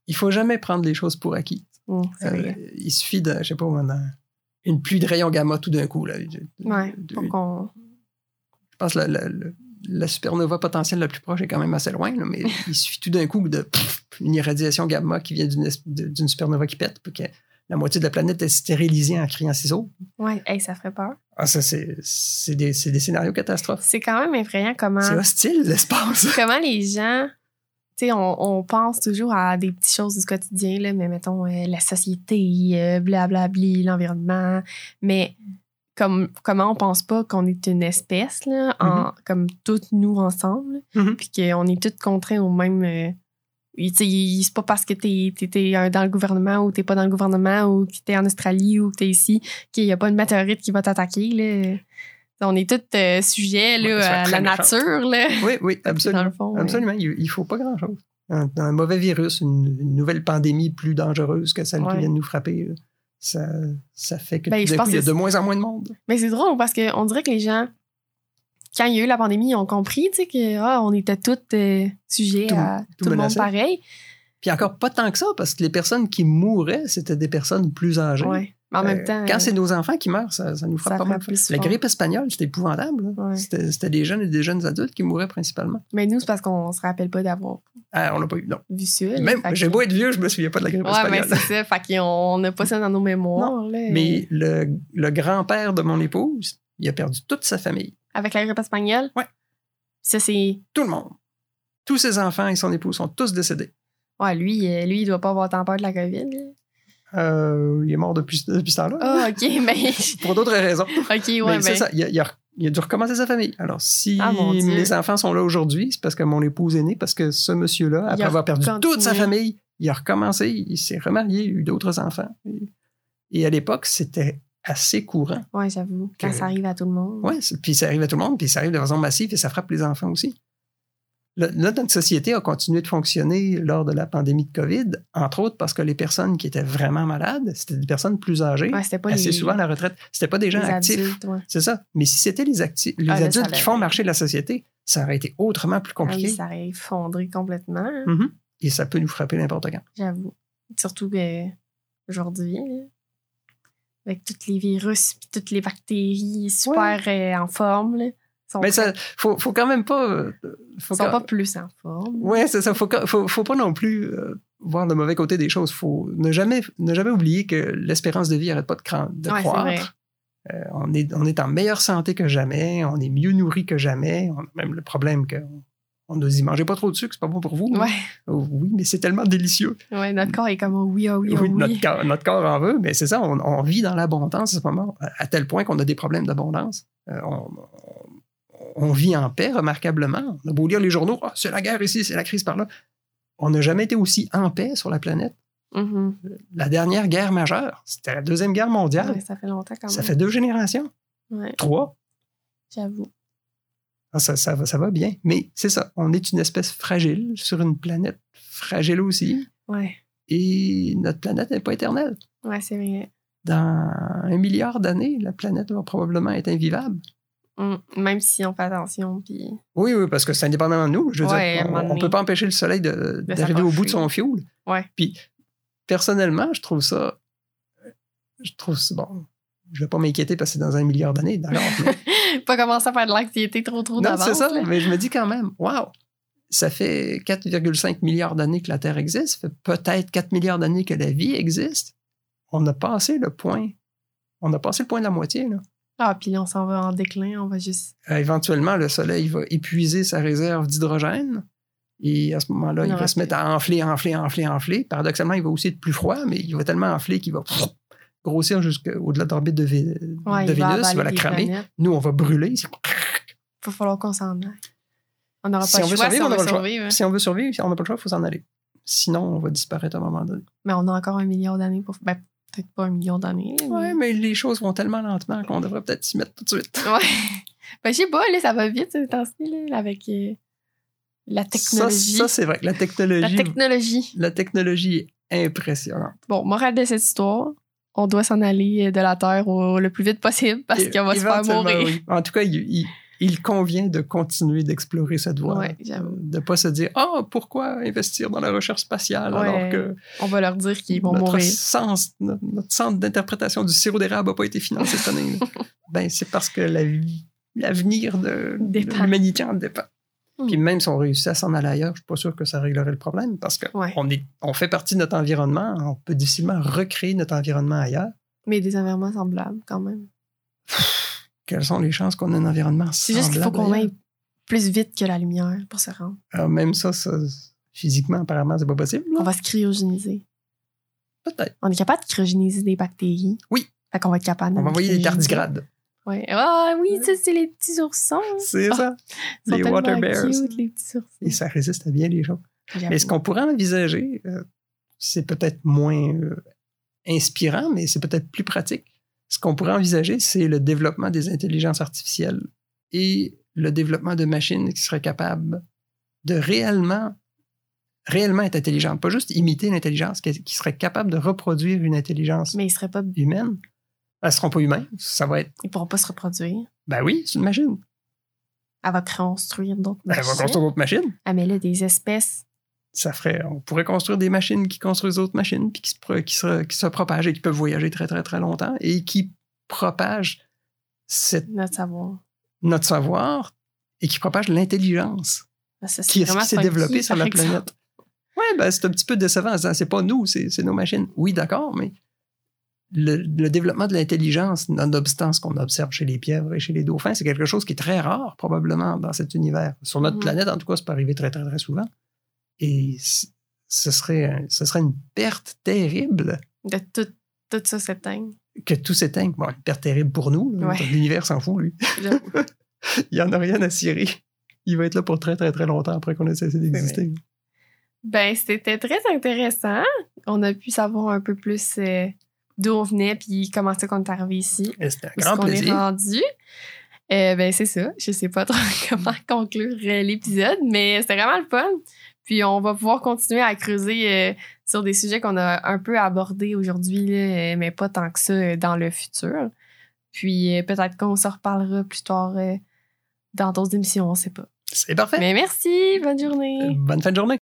Il faut jamais prendre les choses pour acquis. C'est Euh, il suffit de, je sais pas, une pluie de rayons gamma tout d'un coup. Là. Ouais, De- pour qu'on. je pense que la, la- la- la supernova potentielle la plus proche est quand même assez loin, là, mais (laughs) il suffit tout d'un coup de pff, une irradiation gamma qui vient d'une supernova qui pète, puis que la moitié de la planète est stérilisée en criant ciseaux. Ouais, hey, ça ferait peur. Ah, ça, c'est c'est des, c'est des scénarios catastrophes. C'est quand même effrayant comment, C'est hostile, l'espace. (laughs) comment les gens. Tu sais, on, on pense toujours à des petites choses du quotidien, là, mais mettons euh, la société, euh, blablabli, l'environnement. Mais comme, comment on pense pas qu'on est une espèce, là, en- comme toutes nous ensemble, Mhm. puis qu'on est toutes contraints au même. euh, c'est pas parce que t'es es, dans le gouvernement ou t'es pas dans le gouvernement ou que t'es en Australie ou que t'es ici qu'il y a pas une météorite qui va t'attaquer. On est tous euh, sujets là, Ouais, à la nature. Là. Oui, oui, (laughs) Dans absolument. le fond, ouais. Absolument, il, il faut pas grand-chose. Un, un mauvais virus, une, une nouvelle pandémie plus dangereuse que celle Ouais. qui vient de nous frapper, là, ça, ça fait que Ben, tout je d'un pense coup, il y a de moins en moins de monde. Mais c'est drôle parce qu'on dirait que les gens, quand il y a eu la pandémie, ils ont compris tu sais, que ah, on était tous euh, sujets Tout- à tout tout, le monde pareil. Puis encore pas tant que ça, parce que les personnes qui mouraient, c'était des personnes plus âgées. Ouais. Mais en même Euh, temps. quand euh, c'est nos enfants qui meurent, ça, ça nous frappe ça pas mal. La grippe espagnole, c'était épouvantable. Ouais. C'était des jeunes et des jeunes adultes qui mouraient principalement. Mais nous, c'est parce qu'on se rappelle pas d'avoir Ah, on l'a pas eu, non. vu ça. Même, que- j'ai beau être vieux, je me souviens pas de la grippe Ouais, mais espagnole. c'est ça. Fait qu'on n'a pas ça dans nos mémoires. là. Mais le, le grand-père de mon épouse, il a perdu toute sa famille. Avec la grippe espagnole? Ouais. Ça, c'est. Tout le monde. Tous ses enfants et son épouse sont tous décédés. Ouais, lui, euh, lui, il doit pas avoir tant peur de la COVID. Euh, il est mort depuis, depuis ce temps-là. Ah, OK, mais. (laughs) Pour d'autres raisons. OK, ouais, Mais ben. ça, il a, il a- il a dû recommencer sa famille. Alors, si Ah, mes enfants sont là aujourd'hui, c'est parce que mon épouse est née, parce que ce monsieur-là, après avoir perdu continué. toute sa famille, il a recommencé, il s'est remarié, il a eu d'autres enfants. Et à l'époque, c'était assez courant. Ouais, j'avoue. Quand Que- ça arrive à tout le monde. C'est- puis ça arrive à tout le monde, puis ça arrive de façon massive et ça frappe les enfants aussi. Là, notre société a continué de fonctionner lors de la pandémie de COVID, entre autres parce que les personnes qui étaient vraiment malades, c'était des personnes plus âgées, Ouais, pas assez les, souvent à la retraite. C'était pas des gens les actifs. Ouais. C'est ça. Mais si c'était les, les Ah, là, adultes qui font marcher la société, ça aurait été autrement plus Ah oui, compliqué. ça aurait effondré complètement, hein, Mhm. Et ça peut nous frapper n'importe quand. j'avoue. Surtout que aujourd'hui, là, avec tous les virus puis toutes les bactéries super euh, en forme, là, sont, Mais ça, faut, faut quand même pas. euh, Faut sont quand- pas plus en forme. Ouais, c'est ça. Faut, faut, faut pas non plus euh, voir le mauvais côté des choses. Faut ne jamais, ne jamais oublier que l'espérance de vie n'arrête pas de, cran- de Ouais, croître. Euh, on, est, on est en meilleure santé que jamais. On est mieux nourri que jamais. On a même le problème que on nous dit mangez pas trop de sucre, c'est pas bon pour vous. Ouais, Oh, oui, mais c'est tellement délicieux. ouais, notre corps est comme oh oui, oh oui, oh Oui, oui. Notre, corps, notre corps en veut, mais c'est ça, on, on vit dans l'abondance à ce moment, à, tel point qu'on a des problèmes d'abondance. Euh, on, vit en paix remarquablement. On a beau lire les journaux, Ah, c'est la guerre ici, c'est la crise par là. On n'a jamais été aussi en paix sur la planète. Mhm. La dernière guerre majeure, c'était la Deuxième Guerre mondiale. Ouais, ça fait longtemps quand ça même. fait deux générations, Ouais, trois. j'avoue. Ah, ça, ça, va- ça va bien. Mais c'est ça, on est une espèce fragile sur une planète fragile aussi. Ouais, Et notre planète n'est pas éternelle. ouais, c'est vrai. Dans un milliard d'années, la planète va probablement être invivable. Mm. Même si on fait attention, puis Oui, oui, parce que c'est indépendamment de nous. Je veux Ouais, dire, on ne peut pas empêcher le soleil d'arriver au bout de son fioul. Ouais. Puis, personnellement, je trouve ça. Je trouve ça bon. je vais pas m'inquiéter parce que c'est dans un milliard d'années, d'accord. (laughs) (laughs) Pas commencer à faire de l'anxiété trop trop non, d'avance. c'est ça, là. mais je me dis quand même, waouh, ça fait 4,5 milliards d'années que la Terre existe, ça fait peut-être 4 milliards d'années que la vie existe. On a passé le point. On a passé le point de la moitié, là. Ah, puis on s'en va en déclin, on va juste. Euh, éventuellement, le Soleil va épuiser sa réserve d'hydrogène. Et à ce moment-là, Il va se mettre à enfler, enfler, enfler, enfler. Paradoxalement, il va aussi être plus froid, mais il va tellement enfler qu'il va grossir jusqu'au-delà de l'orbite de, Ouais, de il va Vénus. Il va avaler la cramer. planètes. Nous, on va brûler. Va falloir qu'on s'en aille. On n'aura Si pas on le choix si on veut choix. survivre. Si on veut survivre, si on n'a pas le choix, il faut s'en aller. Sinon, on va disparaître à un moment donné. Mais on a encore un million d'années pour. Ben, peut-être pas un million d'années. Ouais, mais les choses vont tellement lentement qu'on devrait peut-être s'y mettre tout de suite. (laughs) Ouais. Ben, je sais pas, là, ça va vite, ces temps-ci, avec euh, la Ça, technologie. ça c'est vrai. La la technologie, technologie. la technologie est impressionnante. Bon, morale de cette histoire, on doit s'en aller de la Terre au, le plus vite possible parce qu'on va se faire mourir. oui. En tout cas, il, il- il convient de continuer d'explorer cette voie. Ouais, j'avoue. de ne pas se dire Ah, pourquoi investir dans la recherche spatiale Ouais. alors que On va leur dire qu'ils vont notre, mourir. sens, notre, notre centre d'interprétation du sirop d'érable n'a pas été financé cette année. (laughs) ben, c'est parce que la vie- l'avenir de, de l'humanité en dépend. Hmm. Puis même si on réussit à s'en aller ailleurs, je suis pas sûr que ça réglerait le problème parce qu'on Ouais. on fait partie de notre environnement, on peut difficilement recréer notre environnement ailleurs. Mais des environnements semblables, quand même. Quelles sont les chances qu'on ait un environnement C'est juste qu'il faut qu'on aille plus vite que la lumière pour se rendre. Alors, même ça, ça, physiquement, apparemment, c'est pas possible. là. On va se cryogéniser. Peut-être. On est capable de cryogéniser des bactéries. Oui. Fait qu'on va être capable On va envoyer des tardigrades. Ouais. Ah oui, ça, c'est les petits oursons. C'est Ah, ça. Sont Les water bears. cute, les petits oursons. Et ça résiste à bien les. J'avoue. Mais ce qu'on pourrait envisager, euh, c'est peut-être moins euh, inspirant, mais c'est peut-être plus pratique. Ce qu'on pourrait envisager, c'est le développement des intelligences artificielles et le développement de machines qui seraient capables de réellement, réellement être intelligentes. Pas juste imiter l'intelligence, qui, qui seraient capables de reproduire une intelligence Mais ils seraient pas... humaine. Elles ne seront pas humaines. Ça va être. Ils pourront pas se reproduire. Ben oui, c'est une machine. Elle va construire d'autres Ben, elle machines. va construire d'autres machines. Ah, mais là, des espèces. ça ferait, on pourrait construire des machines qui construisent d'autres machines, puis qui se, pro- qui, se, qui se propagent et qui peuvent voyager très, très, très longtemps et qui propagent cette- Notre savoir. notre savoir et qui propagent l'intelligence c'est qui, qui s'est développée sur la exemple. planète. Ouais, ben, c'est un petit peu décevant c'est pas nous, c'est nos machines. Oui, d'accord, mais le, le développement de l'intelligence, nonobstant ce qu'on observe chez les pieuvres et chez les dauphins, c'est quelque chose qui est très rare, probablement, dans cet univers. Sur notre Mhm. planète, en tout cas, ça peut arriver très, très, très souvent. Et ce serait, ce serait une perte terrible De tout, tout ça s'éteigne. que tout s'éteigne. Bon, une perte terrible pour nous. Ouais. L'univers s'en fout, lui. (laughs) (laughs) Il n'y en a rien à cirer. Il va être là pour très, très, très longtemps après qu'on ait cessé d'exister. ben, c'était très intéressant. On a pu savoir un peu plus euh, d'où on venait puis comment c'est qu'on est arrivé ici. C'était un grand qu'on est plaisir. rendu. Euh, ben, c'est ça. Je sais pas trop (laughs) comment conclure l'épisode, mais c'était vraiment le fun. Puis on va pouvoir continuer à creuser euh, sur des sujets qu'on a un peu abordés aujourd'hui, euh, mais pas tant que ça dans le futur. Puis euh, peut-être qu'on se reparlera plus tard dans d'autres émissions, on sait pas. C'est parfait. Mais merci, bonne journée. Bonne fin de journée.